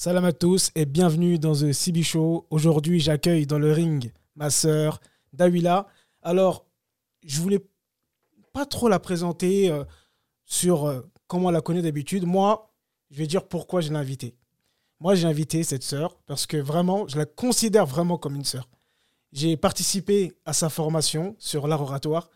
Salam à tous et bienvenue dans The CB Show. Aujourd'hui, j'accueille dans le ring ma sœur Dawila. Alors, je voulais pas trop la présenter euh, sur euh, comment on la connaît d'habitude. Moi, je vais dire pourquoi je l'ai invitée. Moi, j'ai invité cette sœur parce que vraiment, je la considère vraiment comme une sœur. J'ai participé à sa formation sur l'art oratoire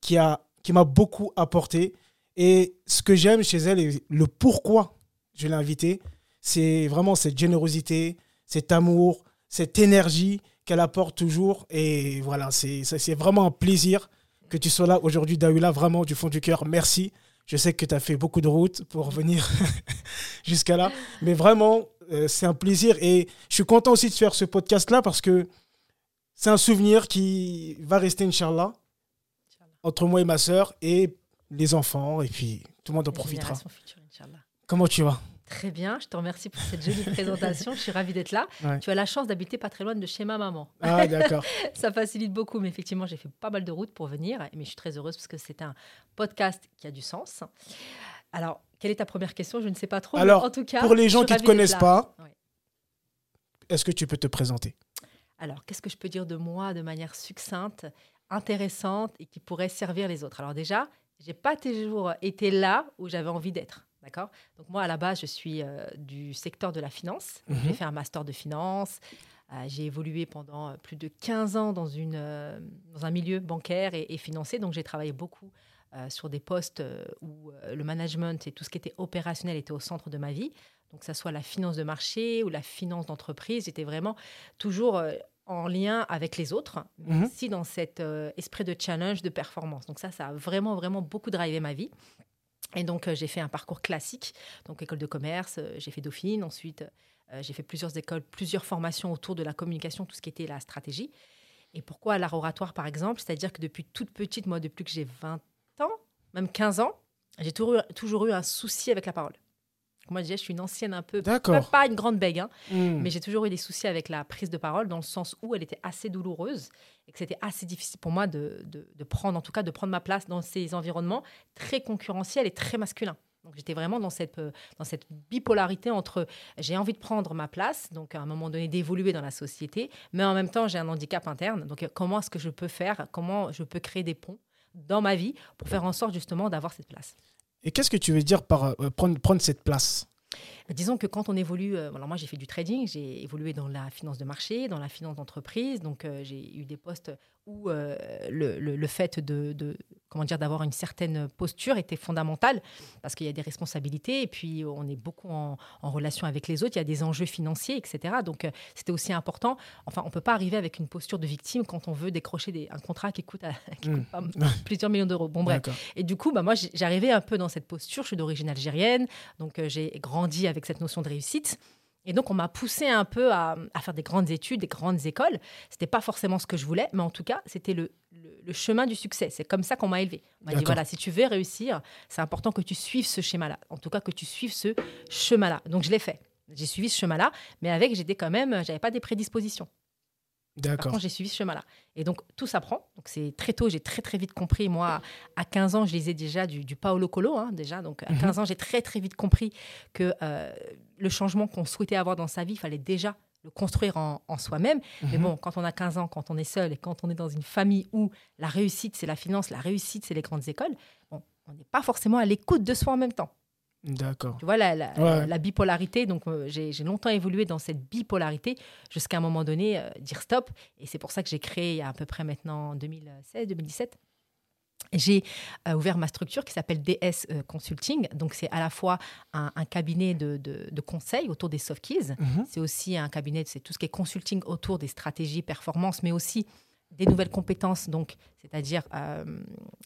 qui qui m'a beaucoup apporté et ce que j'aime chez elle et le pourquoi je l'ai invitée, c'est vraiment cette générosité, cet amour, cette énergie qu'elle apporte toujours et voilà, c'est vraiment un plaisir que tu sois là aujourd'hui Daoula vraiment du fond du cœur. Merci. Je sais que tu as fait beaucoup de route pour venir jusqu'à là. Mais vraiment, euh, c'est un plaisir. Et je suis content aussi de faire ce podcast-là parce que c'est un souvenir qui va rester, Inch'Allah, entre moi et ma sœur et les enfants. Et puis, tout le monde en profitera. Future, Comment tu vas? Très bien, je te remercie pour cette jolie présentation. Je suis ravie d'être là. Ouais. Tu as la chance d'habiter pas très loin de chez ma maman. Ah, d'accord. Ça facilite beaucoup, mais effectivement, j'ai fait pas mal de routes pour venir. Mais je suis très heureuse parce que c'est un podcast qui a du sens. Alors, quelle est ta première question? Je ne sais pas trop. mais Alors, en tout cas, Pour les gens qui ne te connaissent pas, est-ce que tu peux te présenter? Alors, qu'est-ce que je peux dire de moi de manière succincte, intéressante et qui pourrait servir les autres? Alors déjà, j'ai pas toujours été là où j'avais envie d'être. D'accord? Donc moi, à la base, je suis euh, du secteur de la finance. Mhm. J'ai fait un master de finance. Euh, j'ai évolué pendant euh, plus de 15 ans dans, une, euh, dans un milieu bancaire et, et financier. Donc j'ai travaillé beaucoup sur des postes où le management et tout ce qui était opérationnel était au centre de ma vie. Donc que ça soit la finance de marché ou la finance d'entreprise, j'étais vraiment toujours en lien avec les autres, mais Mhm. aussi dans cet esprit de challenge, de performance. Donc ça, ça a vraiment, vraiment beaucoup drivé ma vie. Et donc, euh, j'ai fait un parcours classique, donc école de commerce, euh, j'ai fait Dauphine, ensuite euh, j'ai fait plusieurs écoles, plusieurs formations autour de la communication, tout ce qui était la stratégie. Et pourquoi l'art oratoire, par exemple? C'est-à-dire que depuis toute petite, moi, depuis que j'ai 20 ans, même 15 ans, j'ai toujours, eu- toujours eu un souci avec la parole. Moi, déjà, je suis une ancienne un peu, pas, D'accord. pas une grande bègue, hein, Hmm. mais j'ai toujours eu des soucis avec la prise de parole dans le sens où elle était assez douloureuse et que c'était assez difficile pour moi de, de- de prendre, en tout cas, de prendre ma place dans ces environnements très concurrentiels et très masculins. Donc j'étais vraiment dans cette, euh, dans cette bipolarité entre j'ai envie de prendre ma place, donc à un moment donné d'évoluer dans la société, mais en même temps j'ai un handicap interne. Donc comment est-ce que je peux faire, comment je peux créer des ponts dans ma vie pour faire en sorte justement d'avoir cette place? Et qu'est-ce que tu veux dire par euh, prendre, cette place? Disons que quand on évolue, euh, alors moi j'ai fait du trading, j'ai évolué dans la finance de marché, dans la finance d'entreprise, donc euh, j'ai eu des postes où euh, le, le- le fait de, de- comment dire d'avoir une certaine posture était fondamental parce qu'il y a des responsabilités et puis on est beaucoup en, en relation avec les autres, il y a des enjeux financiers, etc. Donc euh, c'était aussi important. Enfin, on peut pas arriver avec une posture de victime quand on veut décrocher des- un contrat qui coûte, à- qui coûte pas plusieurs millions d'euros. Bon bref. Et du coup, bah, moi, j'arrivais un peu dans cette posture. Je suis d'origine algérienne, donc euh, j'ai grandi avec cette notion de réussite. Et donc, on m'a poussé un peu à, à faire des grandes études, des grandes écoles. C'était pas forcément ce que je voulais, mais en tout cas, c'était le, le- le chemin du succès. C'est comme ça qu'on m'a élevé. On m'a dit voilà, si tu veux réussir, c'est important que tu suives ce schéma-là. En tout cas, que tu suives ce chemin-là. Donc, je l'ai fait. J'ai suivi ce chemin-là, mais avec, j'étais quand même, j'avais pas des prédispositions. Par D'accord. contre, j'ai suivi ce chemin-là. Et donc, tout s'apprend. Donc, c'est très tôt, j'ai très, très vite compris. Moi, à 15 ans, je lisais déjà du, du Paolo Coelho, hein, déjà. Donc, à Mhm. 15 ans, j'ai très, très vite compris que euh, le changement qu'on souhaitait avoir dans sa vie, il fallait déjà le construire en, en soi-même. Mais Mhm. bon, quand on a 15 ans, quand on est seul et quand on est dans une famille où la réussite, c'est la finance, la réussite, c'est les grandes écoles, bon, on n'est pas forcément à l'écoute de soi en même temps. D'accord. Tu vois, la, la, Ouais. la bipolarité, donc euh, j'ai longtemps évolué dans cette bipolarité jusqu'à un moment donné euh, dire stop. Et c'est pour ça que j'ai créé il y a à peu près maintenant 2016-2017. J'ai euh, ouvert ma structure qui s'appelle DS Consulting. Donc, c'est à la fois un, un cabinet de, de, de conseil autour des soft skills. Mhm. C'est aussi un cabinet, c'est tout ce qui est consulting autour des stratégies, performances, mais aussi des nouvelles compétences, donc c'est-à-dire euh,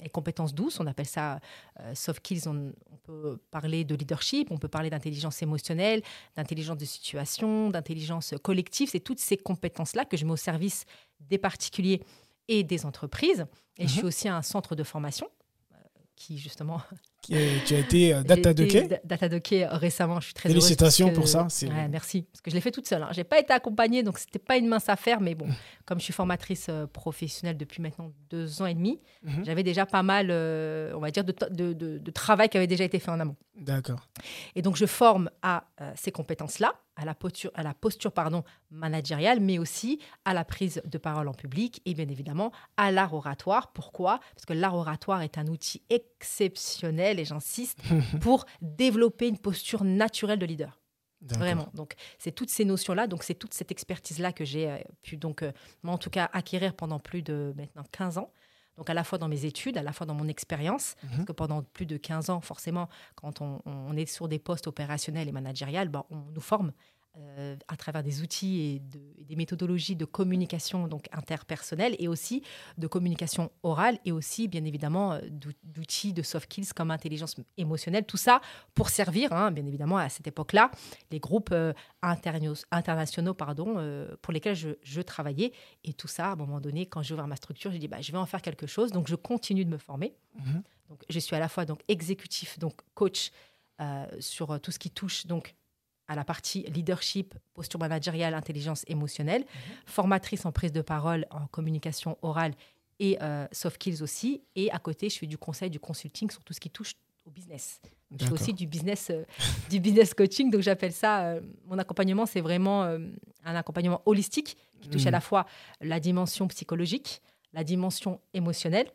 les compétences douces, on appelle ça euh, soft skills. On, on peut parler de leadership, on peut parler d'intelligence émotionnelle, d'intelligence de situation, d'intelligence collective. C'est toutes ces compétences-là que je mets au service des particuliers et des entreprises. Et je Mhm. suis aussi un centre de formation euh, qui justement tu as été euh, data docké. Data docké récemment, je suis très Félicitations pour ça. Ouais, merci, parce que je l'ai fait toute seule. Hein. Je n'ai pas été accompagnée, donc c'était pas une mince affaire, mais bon, comme je suis formatrice euh, professionnelle depuis maintenant deux ans et demi, mhm. j'avais déjà pas mal, euh, on va dire, de, de, de, travail qui avait déjà été fait en amont. D'accord. Et donc je forme à ces compétences-là à la posture, à la posture pardon, managériale, mais aussi à la prise de parole en public et bien évidemment à l'art oratoire. Pourquoi? Parce que l'art oratoire est un outil exceptionnel, et j'insiste, pour développer une posture naturelle de leader. Vraiment. Donc, c'est toutes ces notions-là, donc c'est toute cette expertise-là que j'ai euh, pu, donc, euh, moi en tout cas, acquérir pendant plus de maintenant 15 ans. Donc à la fois dans mes études, à la fois dans mon expérience, mhm. parce que pendant plus de 15 ans, forcément, quand on, est sur des postes opérationnels et managériels, ben, on nous forme euh, à travers des outils et, des méthodologies de communication donc interpersonnelle et aussi de communication orale et aussi bien évidemment euh, d'outils de soft skills comme intelligence émotionnelle. Tout ça pour servir hein, bien évidemment à cette époque-là les groupes euh, internationaux pardon pour lesquels je, travaillais. Et tout ça à un moment donné quand j'ai ouvert ma structure j'ai dit bah, je vais en faire quelque chose. Donc je continue de me former. Mhm. donc je suis à la fois donc exécutif donc coach sur tout ce qui touche donc à la partie leadership, posture managériale, intelligence émotionnelle, mhm. formatrice en prise de parole, en communication orale et euh, soft skills aussi. Et à côté, je fais du conseil, du consulting sur tout ce qui touche au business. Je fais aussi du business, euh, du business coaching. Donc j'appelle ça, euh, mon accompagnement, c'est vraiment un accompagnement holistique qui touche à mhm. la fois la dimension psychologique, la dimension émotionnelle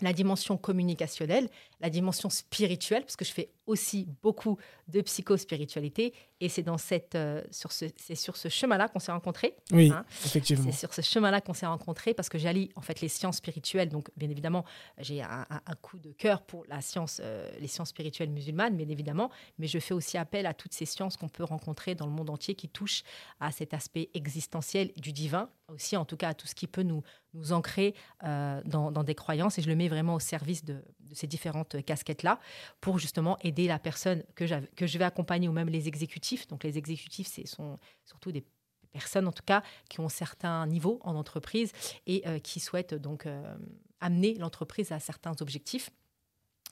la dimension communicationnelle, la dimension spirituelle, parce que je fais aussi beaucoup de psychospiritualité, et c'est dans cette, euh, sur ce, c'est sur ce chemin-là qu'on s'est rencontrés. Oui, hein. effectivement. C'est sur ce chemin-là qu'on s'est rencontrés, parce que j'allie en fait les sciences spirituelles. Donc, bien évidemment, j'ai un, coup de cœur pour la science, euh, les sciences spirituelles musulmanes, bien évidemment, mais je fais aussi appel à toutes ces sciences qu'on peut rencontrer dans le monde entier qui touchent à cet aspect existentiel du divin, aussi en tout cas à tout ce qui peut nous, nous ancrer euh, dans, dans, des croyances, et je le mets vraiment au service de ces différentes casquettes-là pour justement aider la personne que, que je vais accompagner ou même les exécutifs. Donc les exécutifs, ce sont surtout des personnes en tout cas qui ont certains niveaux en entreprise et euh, qui souhaitent donc euh, amener l'entreprise à certains objectifs.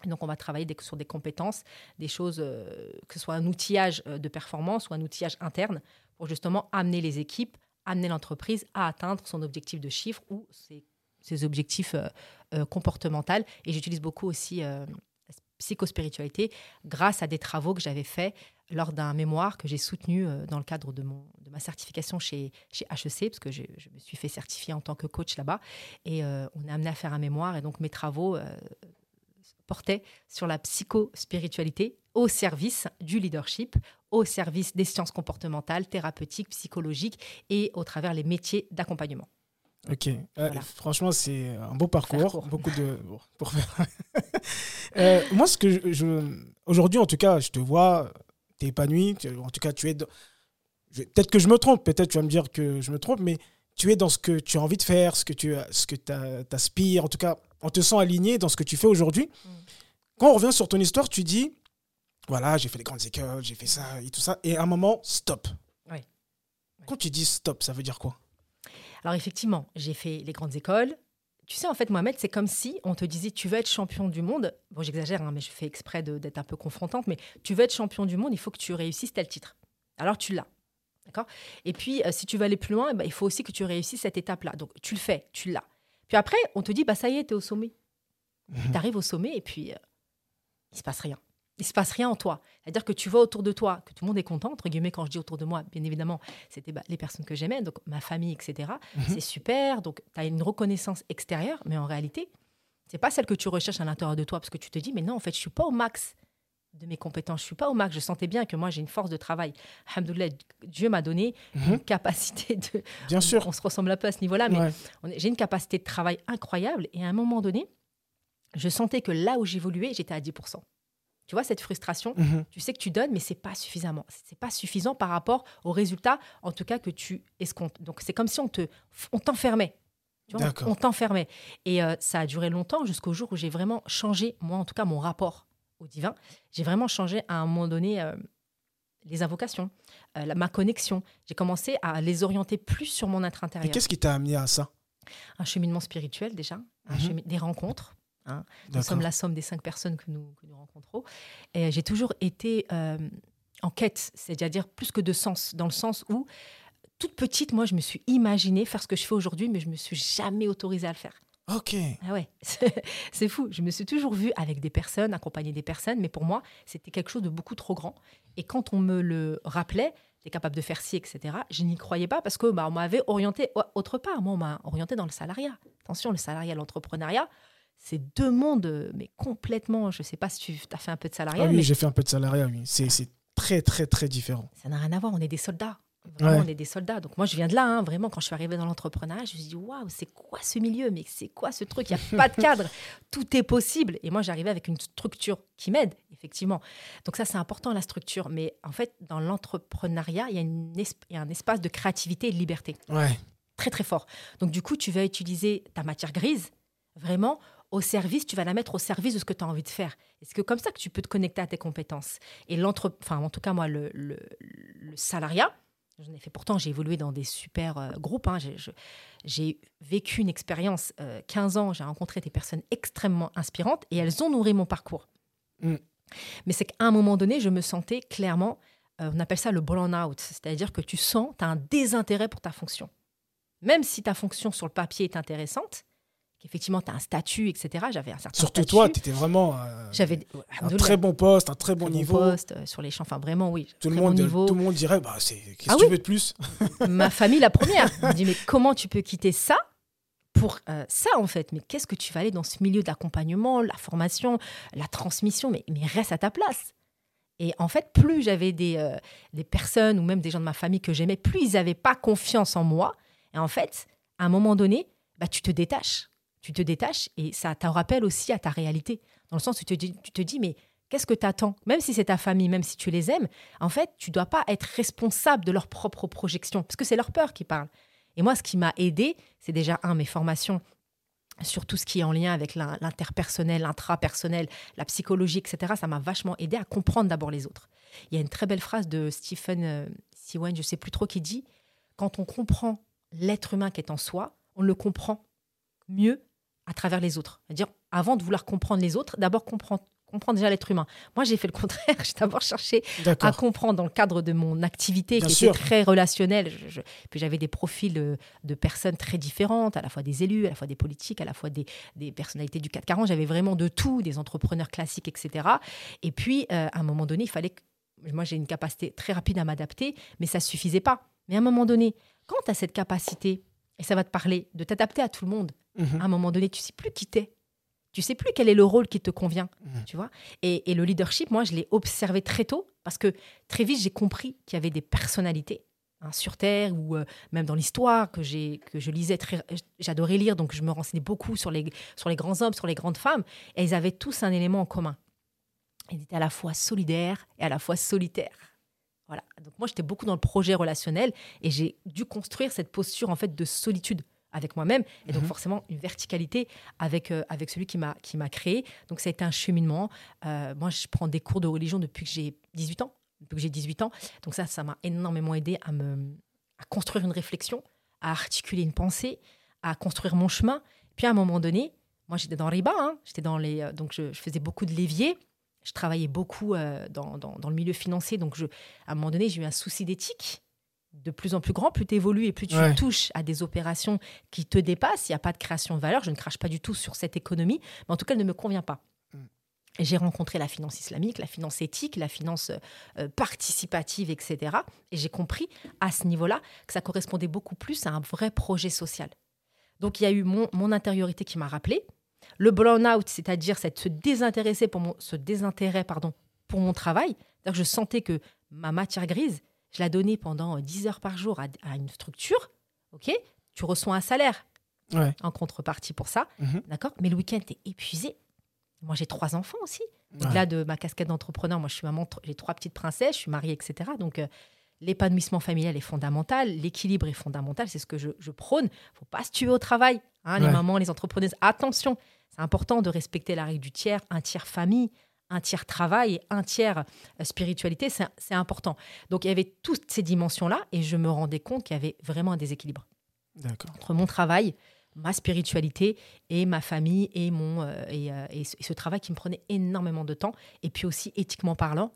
Donc, on va travailler sur des compétences, des choses, euh, que ce soit un outillage de performance ou un outillage interne, pour justement amener les équipes, amener l'entreprise à atteindre son objectif de chiffre ou ses ces objectifs euh, euh, comportementaux. Et j'utilise beaucoup aussi euh, psychospiritualité grâce à des travaux que j'avais faits lors d'un mémoire que j'ai soutenu dans le cadre de, mon, de ma certification chez, chez HEC, parce que je, me suis fait certifier en tant que coach là-bas. Et on est amené à faire un mémoire. Et donc mes travaux portaient sur la psychospiritualité au service du leadership, au service des sciences comportementales, thérapeutiques, psychologiques et au travers les métiers d'accompagnement. Ok, euh, franchement, c'est un beau parcours. Beaucoup de. pour faire... Euh, moi, ce que je. Aujourd'hui, en tout cas, je te vois, tu es épanoui. En tout cas, tu es. Peut-être que je me trompe, peut-être tu vas me dire que je me trompe, mais tu es dans ce que tu as envie de faire, ce que tu ce que aspires. En tout cas, on te sent aligné dans ce que tu fais aujourd'hui. Mm. Quand on revient sur ton histoire, tu dis voilà, j'ai fait les grandes écoles, j'ai fait ça et tout ça. Et à un moment, stop. Oui. Quand tu dis stop, ça veut dire quoi? Alors effectivement, j'ai fait les grandes écoles. Tu sais, en fait, Mohamed, c'est comme si on te disait, tu veux être champion du monde. Bon, j'exagère, hein, mais je fais exprès d'être un peu confrontante, mais tu veux être champion du monde, il faut que tu réussisses tel titre. Alors tu l'as. D'accord? Et puis, euh, si tu veux aller plus loin, eh ben, il faut aussi que tu réussisses cette étape-là. Donc, tu le fais, tu l'as. Puis après, on te dit, bah ça y est, tu es au sommet. Tu arrives au sommet et puis, euh, il se passe rien il se passe rien en toi. C'est-à-dire que tu vois autour de toi que tout le monde est content, entre guillemets, quand je dis autour de moi, bien évidemment, c'était bah, les personnes que j'aimais, donc ma famille, etc. Mhm. C'est super, donc tu as une reconnaissance extérieure, mais en réalité, c'est pas celle que tu recherches à l'intérieur de toi, parce que tu te dis, mais non, en fait, je suis pas au max de mes compétences, je suis pas au max, je sentais bien que moi j'ai une force de travail. Alhamdoulilah, Dieu m'a donné mhm. une capacité de... Bien sûr. On se ressemble un peu à ce niveau-là, mais j'ai une capacité de travail incroyable, et à un moment donné, je sentais que là où j'évoluais, j'étais à 10%. Tu vois, cette frustration, mhm. tu sais que tu donnes, mais c'est pas suffisamment. C'est pas suffisant par rapport au résultat, en tout cas, que tu escomptes. Donc, c'est comme si on te, on t'enfermait. on t'enfermait. Et euh, ça a duré longtemps jusqu'au jour où j'ai vraiment changé, moi, en tout cas, mon rapport au divin. J'ai vraiment changé à un moment donné euh, les invocations, euh, ma connexion. J'ai commencé à les orienter plus sur mon être intérieur. Et qu'est-ce qui t'a amené à ça? Un cheminement spirituel, déjà, mhm. des rencontres Hein. Nous sommes la somme des cinq personnes que nous, que nous rencontrons. Et j'ai toujours été euh, en quête, c'est-à-dire plus que de sens, dans le sens où, toute petite, moi, je me suis imaginée faire ce que je fais aujourd'hui, mais je me suis jamais autorisée à le faire. Ok. Ah ouais, c'est fou. Je me suis toujours vue avec des personnes, accompagner des personnes, mais pour moi, c'était quelque chose de beaucoup trop grand. Et quand on me le rappelait, tu es capable de faire ci, etc., je n'y croyais pas parce que bah, on m'avait orienté autre part. Moi, on m'a orienté dans le salariat. Attention, le salariat, l'entrepreneuriat, c'est deux mondes, mais complètement. Je ne sais pas si tu as fait un peu de salariat. Ah oui, mais j'ai fait un peu de salariat, oui. C'est très, très, très différent. ça n'a rien à voir. On est des soldats. Vraiment, Ouais. on est des soldats. Donc moi, je viens de là, hein, vraiment. Quand je suis arrivée dans l'entrepreneuriat, je me suis dit, waouh, c'est quoi ce milieu? Mais c'est quoi ce truc? Il n'y a pas de cadre. Tout est possible. Et moi, j'arrivais avec une structure qui m'aide, effectivement. Donc ça, c'est important, la structure. Mais en fait, dans l'entrepreneuriat, il y, y a un espace de créativité et de liberté Ouais. très très fort. Donc du coup, tu vas utiliser ta matière grise vraiment au service, tu vas la mettre au service de ce que tu as envie de faire. Et c'est que comme ça que tu peux te connecter à tes compétences. Et l'entre, enfin en tout cas moi le, le, le salariat, j'en ai fait pourtant, j'ai évolué dans des super euh, groupes. hein. J'ai, vécu une expérience, euh, 15 ans, j'ai rencontré des personnes extrêmement inspirantes et elles ont nourri mon parcours. Mm. Mais c'est qu'à un moment donné, je me sentais clairement, euh, on appelle ça le burn-out, c'est-à-dire que tu sens, tu as un désintérêt pour ta fonction même si ta fonction sur le papier est intéressante, qu'effectivement tu as un statut, etc. J'avais un certain Surtout statut. toi, tu étais vraiment euh, J'avais un très bon poste, un très bon très niveau. poste euh, sur les champs. Enfin, vraiment, oui. Tout le, monde, bon niveau. tout le monde dirait bah, c'est- qu'est-ce Ah que tu oui. veux de plus? Ma famille, la première. Me dit, mais comment tu peux quitter ça pour euh, ça, en fait? Mais qu'est-ce que tu vas aller dans ce milieu d'accompagnement, la formation, la transmission? Mais, mais reste à ta place. Et en fait, plus j'avais des, des personnes ou même des gens de ma famille que j'aimais, plus ils n'avaient pas confiance en moi. Et en fait, à un moment donné, bah, tu te détaches. Tu te détaches et ça te rappelle aussi à ta réalité. Dans le sens où tu te dis, tu te dis mais qu'est-ce que tu attends Même si c'est ta famille, même si tu les aimes, en fait, tu dois pas être responsable de leur propre projection, parce que c'est leur peur qui parle. Et moi, ce qui m'a aidé, c'est déjà, un, mes formations sur tout ce qui est en lien avec l'in- l'interpersonnel, l'intrapersonnel, la psychologie, etc. Ça m'a vachement aidé à comprendre d'abord les autres. Il y a une très belle phrase de Stephen euh, Siwan, je sais plus trop, qui dit Quand on comprend l'être humain qui est en soi, on le comprend mieux à travers les autres. C'est-à-dire, avant de vouloir comprendre les autres, d'abord comprendre, comprendre déjà l'être humain. Moi, j'ai fait le contraire. J'ai d'abord cherché à comprendre dans le cadre de mon activité Bien qui sûr. était très relationnelle. Je- je- puis j'avais des profils de, de personnes très différentes, à la fois des élus, à la fois des politiques, à la fois des, des personnalités du 440. J'avais vraiment de tout, des entrepreneurs classiques, etc. Et puis, euh, à un moment donné, il fallait que... Moi, j'ai une capacité très rapide à m'adapter, mais ça suffisait pas. Mais à un moment donné, quand tu as cette capacité, et ça va te parler, de t'adapter à tout le monde, Mhm. à un moment donné, tu sais plus qui t'es. Tu sais plus quel est le rôle qui te convient, Mhm. tu vois. Et, et le leadership, moi, je l'ai observé très tôt parce que très vite, j'ai compris qu'il y avait des personnalités hein, sur Terre ou euh, même dans l'histoire que, j'ai, que je lisais. Très, j'adorais lire, donc je me renseignais beaucoup sur les, sur les grands hommes, sur les grandes femmes. Et ils avaient tous un élément en commun. Ils étaient à la fois solidaires et à la fois solitaires. Voilà. Donc moi, j'étais beaucoup dans le projet relationnel et j'ai dû construire cette posture en fait de solitude avec moi-même et donc Mhm. forcément une verticalité avec, euh, avec celui qui m'a, qui m'a créé. Donc ça a été un cheminement. Euh, moi, je prends des cours de religion depuis que j'ai 18 ans. Depuis que j'ai 18 ans. Donc ça, ça m'a énormément aidé à, me, à construire une réflexion, à articuler une pensée, à construire mon chemin. Puis à un moment donné, moi j'étais dans Riba, hein. j'étais dans les, euh, donc je, je faisais beaucoup de levier. Je travaillais beaucoup euh, dans, dans, dans le milieu financier. Donc je, à un moment donné, j'ai eu un souci d'éthique de plus en plus grand. Plus tu évolues et plus tu Ouais. touches à des opérations qui te dépassent. Il n'y a pas de création de valeur. Je ne crache pas du tout sur cette économie, mais en tout cas, elle ne me convient pas. Mm. J'ai rencontré la finance islamique, la finance éthique, la finance euh, participative, etc. Et j'ai compris à ce niveau-là que ça correspondait beaucoup plus à un vrai projet social. Donc il y a eu mon, mon intériorité qui m'a rappelé. Le burn-out, c'est-à-dire cette- se désintéresser pour mon, ce désintérêt pardon, pour mon travail. C'est-à-dire que je sentais que ma matière grise, je la donnais pendant euh, 10 heures par jour à, à une structure. Ok? Tu reçois un salaire Ouais. en contrepartie pour ça. Mhm. D'accord? Mais le week-end, tu es épuisé. Moi, j'ai trois enfants aussi. Ouais. Au-delà de ma casquette d'entrepreneur, moi, je suis maman, j'ai trois petites princesses, je suis mariée, etc. Donc, euh, l'épanouissement familial est fondamental, l'équilibre est fondamental, c'est ce que je, je prône. faut pas se tuer au travail. hein, Les mamans, les entrepreneuses, attention, c'est important de respecter la règle du tiers, un tiers famille, un tiers travail un tiers euh, spiritualité, c'est important. Donc, il y avait toutes ces dimensions-là et je me rendais compte qu'il y avait vraiment un déséquilibre entre mon travail, ma spiritualité et ma famille et, mon, euh, et, euh, et ce, et ce travail qui me prenait énormément de temps. Et puis aussi, éthiquement parlant,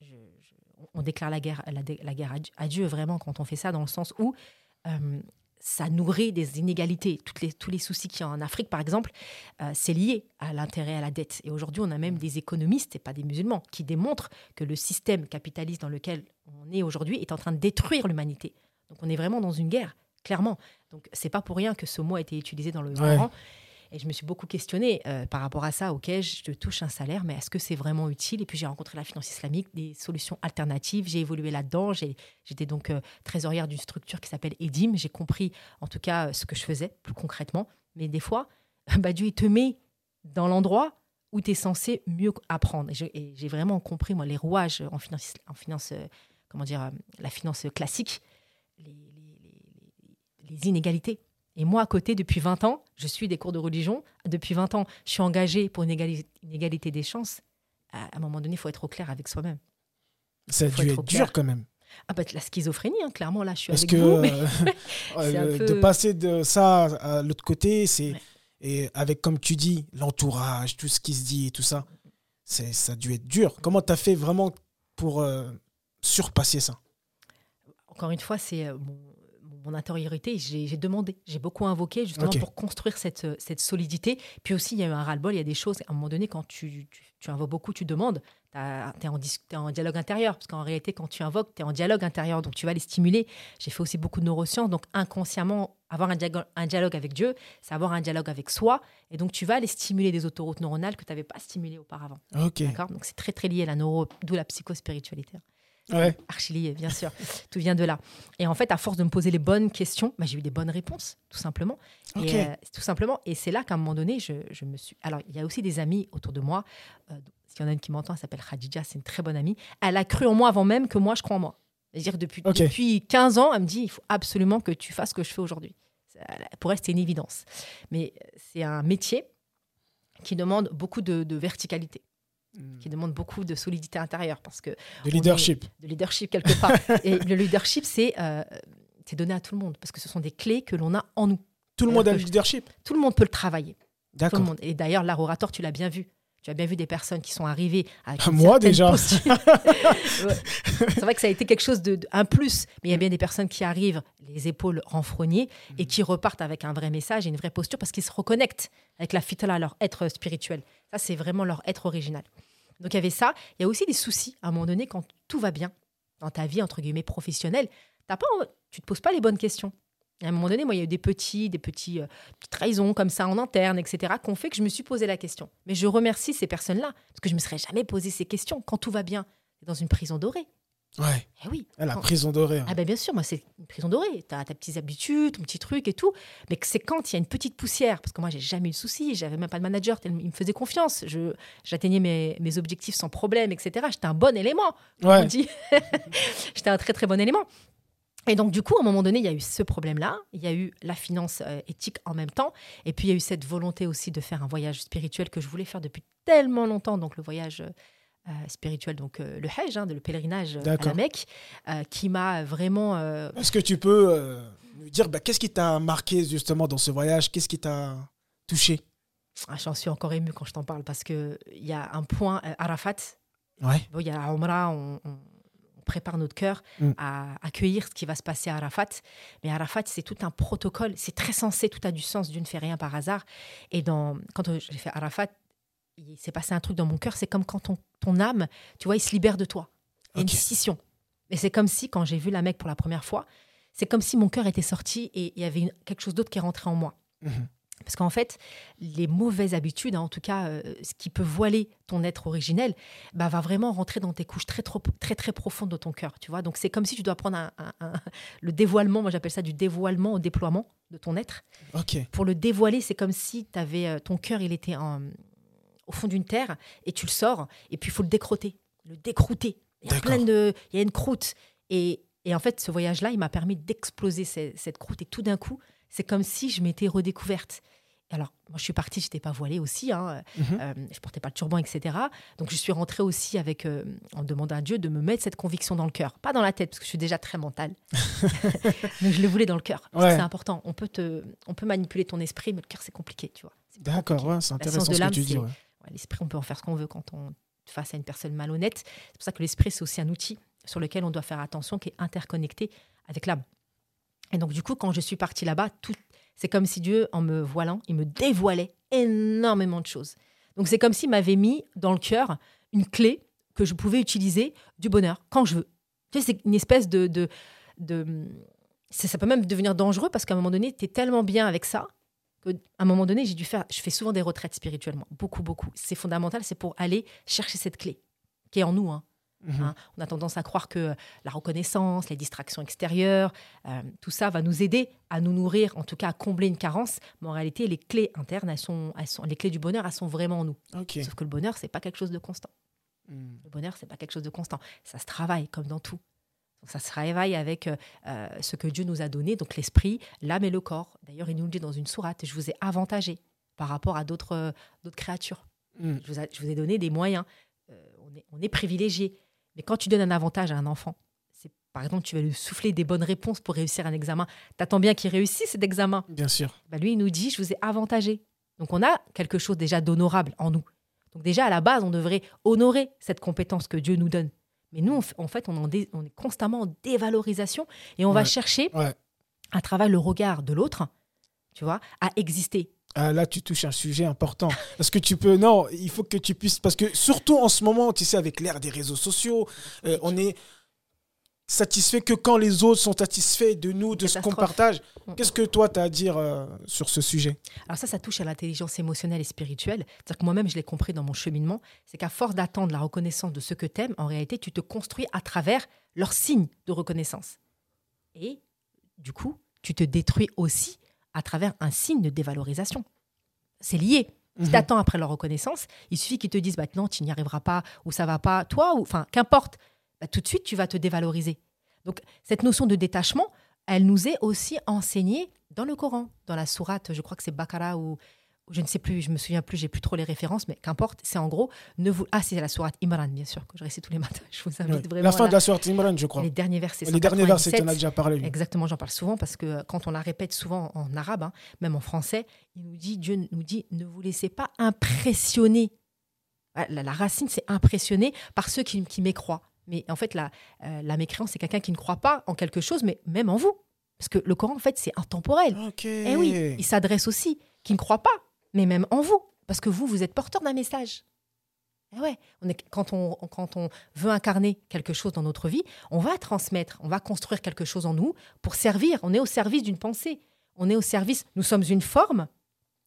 je- je- on déclare la guerre, la, dé- la guerre à Dieu- à Dieu vraiment quand on fait ça, dans le sens où euh, ça nourrit des inégalités. Toutes les, tous les soucis qu'il y a en Afrique, par exemple, euh, c'est lié à l'intérêt, à la dette. Et aujourd'hui, on a même des économistes, et pas des musulmans, qui démontrent que le système capitaliste dans lequel on est aujourd'hui est en train de détruire l'humanité. Donc on est vraiment dans une guerre, clairement. Donc c'est pas pour rien que ce mot a été utilisé dans le Ouais. Et je me suis beaucoup questionnée euh, par rapport à ça. Ok, je touche un salaire, mais est-ce que c'est vraiment utile? Et puis j'ai rencontré la finance islamique, des solutions alternatives. J'ai évolué là-dedans. J'étais donc euh, trésorière d'une structure qui s'appelle Edim. J'ai compris, en tout cas, ce que je faisais plus concrètement. Mais des fois, bah, Dieu il te met dans l'endroit où tu es censé mieux apprendre. Et j'ai vraiment compris, moi, les rouages en finance, en finance euh, comment dire, la finance classique, les inégalités. Et moi, à côté, depuis 20 ans, je suis des cours de religion. Depuis 20 ans, je suis engagée pour une égalité, une égalité des chances. À un moment donné, il faut être au clair avec soi-même. Ça a dû être dur quand même. Ah bah la schizophrénie, hein, clairement, là, je suis Parce avec que vous. mais- euh, euh, peu- de passer de ça à l'autre côté, c'est Ouais. et avec comme tu dis l'entourage, tout ce qui se dit et tout ça, c'est ça a dû être dur. Comment tu as fait vraiment pour euh, surpasser ça? Encore une fois, c'est euh, mon intériorité. J'ai demandé, j'ai beaucoup invoqué justement pour construire cette, euh, cette solidité. Puis aussi, il y a eu un ras-le-bol. Il y a des choses, à un moment donné, quand tu, tu, tu invoques beaucoup, tu demandes, tu es t'es en dialogue intérieur. Parce qu'en réalité, quand tu invoques, tu es en dialogue intérieur. Donc, tu vas les stimuler. J'ai fait aussi beaucoup de neurosciences. Donc, inconsciemment, avoir un, dialogue- un dialogue avec Dieu, c'est avoir un dialogue avec soi. Et donc, tu vas aller stimuler des autoroutes neuronales que tu n'avais pas stimulées auparavant. Ok. D'accord? Donc, c'est très, très lié à la neuro, d'où la psychospiritualité Ouais. bien sûr. Tout vient de là. Et en fait, à force de me poser les bonnes questions, bah, j'ai eu des bonnes réponses, tout simplement. Et, euh, tout simplement. Et c'est là qu'à un moment donné, je, je me suis. Alors, il y a aussi des amis autour de moi. Euh, S'il y en a une qui m'entend, elle s'appelle Khadija, c'est une très bonne amie. Elle a cru en moi avant même que moi, je crois en moi. C'est-à-dire depuis, Ok. depuis 15 ans, elle me dit il faut absolument que tu fasses ce que je fais aujourd'hui. Pour elle, c'était une évidence. Mais euh, c'est un métier qui demande beaucoup de, de verticalité, qui demande beaucoup de solidité intérieure parce que De leadership. de leadership quelque part. et le leadership, c'est euh, c'est donné à tout le monde parce que ce sont des clés que l'on a en nous. Tout le monde a le leadership. Tout le monde peut le travailler. Tout le D'accord. monde. Et d'ailleurs, l'art oratoire, tu l'as bien vu. Tu as bien vu des personnes qui sont arrivées avec une Moi, déjà. C'est vrai que ça a été quelque chose de, de- un plus, mais il y a bien des personnes qui arrivent les épaules renfrognées et qui repartent avec un vrai message et une vraie posture parce qu'ils se reconnectent avec la fitra, leur être spirituel. Ça, c'est vraiment leur être original. Donc il y avait ça. Il y a aussi des soucis à un moment donné quand tout va bien dans ta vie entre guillemets professionnelle. T'as pas, tu te poses pas les bonnes questions. À un moment donné, moi, il y a eu des petits, des petits, euh, trahisons comme ça en interne, etc., qui ont fait que je me suis posé la question. Mais je remercie ces personnes-là parce que je me serais jamais posé ces questions. Quand tout va bien, dans une prison dorée. Ouais. Eh oui. Ah, La prison dorée. ah ben bien sûr, moi c'est une prison dorée. Tu as tes habitudes, ton petit truc et tout. Mais c'est quand il y a une petite poussière, parce que moi j'ai jamais eu de soucis, j'avais même pas de manager, il me faisait confiance. Je, j'atteignais mes, mes objectifs sans problème, etc. J'étais un bon élément, on dit. J'étais un très très bon élément. Et donc du coup, à un moment donné, il y a eu ce problème-là, il y a eu la finance euh, éthique en même temps, et puis il y a eu cette volonté aussi de faire un voyage spirituel que je voulais faire depuis tellement longtemps, donc le voyage euh, spirituel, donc euh, le Hajj, hein, le pèlerinage euh, à la. Mecque, qui m'a vraiment Est-ce que tu peux nous dire bah, qu'est-ce qui t'a marqué justement dans ce voyage? Qu'est-ce qui t'a touché? Ah, J'en suis encore émue quand je t'en parle parce qu'il y a un point, Arafat, Ouais. bon, il y a la Omra, on, on- prépare notre cœur Mm. à accueillir ce qui va se passer à Arafat. Mais Arafat, c'est tout un protocole, c'est très sensé, tout a du sens, Dieu ne fait rien par hasard. Et dans, quand j'ai fait Arafat, il s'est passé un truc dans mon cœur, c'est comme quand ton, ton âme, tu vois, il se libère de toi. Il y a une scission. Et c'est comme si, quand j'ai vu la Mecque pour la première fois, c'est comme si mon cœur était sorti et il y avait une- quelque chose d'autre qui est rentré en moi. Mhm. Parce qu'en fait, les mauvaises habitudes, hein, en tout cas, euh, ce qui peut voiler ton être originel, bah, va vraiment rentrer dans tes couches très, trop, très, très profondes de ton cœur. Tu vois Donc, c'est comme si tu dois prendre un- un- un- le dévoilement, moi j'appelle ça du dévoilement au déploiement de ton être. Ok. Pour le dévoiler, c'est comme si avais, euh, ton cœur, il était en- au fond d'une terre et tu le sors, et puis il faut le décroter, le décrouter. Il y a plein de. Il y a une croûte. Et, et en fait, ce voyage-là, il m'a permis d'exploser ce- cette croûte. Et tout d'un coup, c'est comme si je m'étais redécouverte. alors, moi, je suis partie, je n'étais pas voilée aussi, hein, Mhm. euh, je portais pas le turban, etc. Donc, je suis rentrée aussi avec, euh, en demandant à Dieu de me mettre cette conviction dans le cœur. Pas dans la tête, parce que je suis déjà très mentale. Mais je le voulais dans le cœur. Ouais. C'est important. On peut, te, on peut manipuler ton esprit, mais le cœur, c'est compliqué, tu vois. D'accord, ouais, c'est intéressant de ce que tu dis. ouais. L'esprit, on peut en faire ce qu'on veut quand on est face à une personne malhonnête. C'est pour ça que l'esprit, c'est aussi un outil sur lequel on doit faire attention, qui est interconnecté avec l'âme. Et donc, du coup, quand je suis partie là-bas, tout, c'est comme si Dieu, en me voilant, il me dévoilait énormément de choses. Donc, c'est comme s'il m'avait mis dans le cœur une clé que je pouvais utiliser du bonheur quand je veux. Tu sais, c'est une espèce de. de, de ça, ça peut même devenir dangereux parce qu'à un moment donné, tu es tellement bien avec ça qu'à un moment donné, j'ai dû faire. Je fais souvent des retraites spirituellement. Beaucoup, beaucoup. C'est fondamental, c'est pour aller chercher cette clé qui est en nous. hein. Mhm. Hein, on a tendance à croire que la reconnaissance, les distractions extérieures, euh, tout ça va nous aider à nous nourrir, en tout cas à combler une carence. Mais en réalité, les clés internes, elles sont, elles sont, les clés du bonheur, elles sont vraiment en nous. Sauf que le bonheur, c'est pas quelque chose de constant. Mhm. Le bonheur, c'est pas quelque chose de constant. Ça se travaille comme dans tout. Donc, ça se travaille avec euh, euh, ce que Dieu nous a donné, donc l'esprit, l'âme et le corps. D'ailleurs, il nous le dit dans une sourate je vous ai avantagé par rapport à d'autres euh, d'autres créatures. Mhm. Je vous, a- je vous ai donné des moyens. Euh, on, est, on est privilégié. Mais quand tu donnes un avantage à un enfant, c'est par exemple, tu vas lui souffler des bonnes réponses pour réussir un examen. T'attends bien qu'il réussisse cet examen. Bien sûr. Bah, lui, il nous dit, je vous ai avantagé. Donc on a quelque chose déjà d'honorable en nous. Donc déjà, à la base, on devrait honorer cette compétence que Dieu nous donne. Mais nous, on en fait, on, en dé- on est constamment en dévalorisation et on va chercher, Ouais. à travers le regard de l'autre, tu vois, à exister. Ah, là, tu touches un sujet important. Parce que tu peux. Non, il faut que tu puisses. Parce que surtout en ce moment, tu sais, avec l'ère des réseaux sociaux, euh, on est satisfait que quand les autres sont satisfaits de nous, de ce qu'on partage. Mm. Qu'est-ce que toi, tu as à dire euh, sur ce sujet? Alors ça, ça touche à l'intelligence émotionnelle et spirituelle. C'est-à-dire que moi-même, je l'ai compris dans mon cheminement, c'est qu'à force d'attendre la reconnaissance de ce que t'aimes, en réalité, tu te construis à travers leurs signes de reconnaissance. Et du coup, tu te détruis aussi à travers un signe de dévalorisation. C'est lié. Si Mhm. tu attends après leur reconnaissance, il suffit qu'ils te disent bah, non, tu n'y arriveras pas, ou ça va pas, toi, ou enfin, qu'importe, bah, tout de suite, tu vas te dévaloriser. Donc, cette notion de détachement, elle nous est aussi enseignée dans le Coran, dans la sourate, je crois que c'est Bakara ou, je ne sais plus, je me souviens plus, j'ai plus trop les références, mais qu'importe, c'est en gros, ne vous... ah, c'est la sourate Imran, bien sûr, que je récite tous les matins. Je vous invite Ouais. vraiment La fin de la sourate Imran, je crois. les derniers versets. Les derniers versets, tu en as 197. déjà parlé. oui. Exactement, j'en parle souvent parce que euh, quand on la répète souvent en arabe, hein, même en français, il nous dit, Dieu nous dit, ne vous laissez pas impressionner. Ah, La, la racine, c'est impressionner par ceux qui, qui mécroient. Mais en fait, la, euh, la mécréance, c'est quelqu'un qui ne croit pas en quelque chose, mais même en vous. Parce que le Coran, en fait, c'est intemporel. Ok. Eh oui, il s'adresse aussi qui ne croient pas, mais même en vous, parce que vous, vous êtes porteur d'un message. Eh ouais, on est, quand, on, quand on veut incarner quelque chose dans notre vie, on va transmettre, on va construire quelque chose en nous pour servir. On est au service d'une pensée. On est au service. Nous sommes une forme.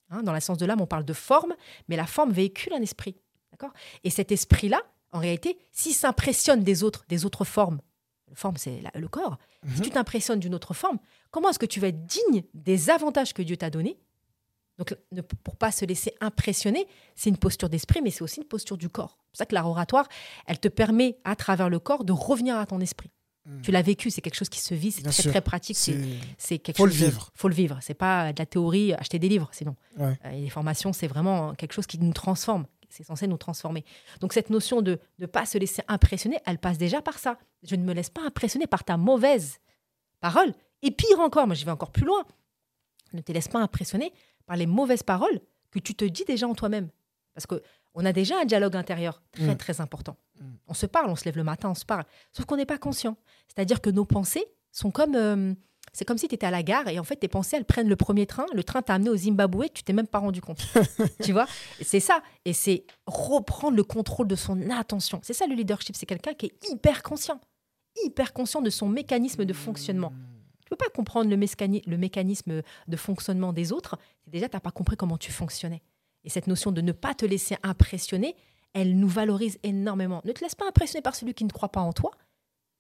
hein, dans la science de l'âme, on parle de forme, mais la forme véhicule un esprit. D'accord? Et cet esprit-là, en réalité, s'il s'impressionne des autres, des autres formes, la forme, c'est le corps. Si Mhm. tu t'impressionnes d'une autre forme, comment est-ce que tu vas être digne des avantages que Dieu t'a donnés? Donc, ne- pour pas se laisser impressionner, c'est une posture d'esprit, mais c'est aussi une posture du corps. C'est pour ça que l'art oratoire, elle te permet, à travers le corps, de revenir à ton esprit. Mhm. Tu l'as vécu, c'est quelque chose qui se vit, c'est très, très pratique. C'est quelque Faut le chose de- vivre. faut le vivre. C'est pas de la théorie, acheter des livres, sinon. Ouais. Euh, et les formations, c'est vraiment quelque chose qui nous transforme. C'est censé nous transformer. Donc cette notion de ne pas se laisser impressionner, elle passe déjà par ça. Je ne me laisse pas impressionner par ta mauvaise parole. Et pire encore, moi je vais encore plus loin. Ne te laisse pas impressionner par les mauvaises paroles que tu te dis déjà en toi-même. Parce que on a déjà un dialogue intérieur très Mm. très important. Mm. On se parle, on se lève le matin, on se parle. Sauf qu'on n'est pas conscient. C'est-à-dire que nos pensées sont comme... euh, c'est comme si tu étais à la gare et en fait tes pensées elles prennent le premier train, le train t'a amené au Zimbabwe, tu t'es même pas rendu compte. tu vois? C'est ça. Et c'est reprendre le contrôle de son attention. C'est ça le leadership, c'est quelqu'un qui est hyper conscient. Hyper conscient de son mécanisme de fonctionnement. Tu peux pas comprendre le, mécani- le mécanisme de fonctionnement des autres. Déjà, tu n'as pas compris comment tu fonctionnais. Et cette notion de ne pas te laisser impressionner, elle nous valorise énormément. Ne te laisse pas impressionner par celui qui ne croit pas en toi.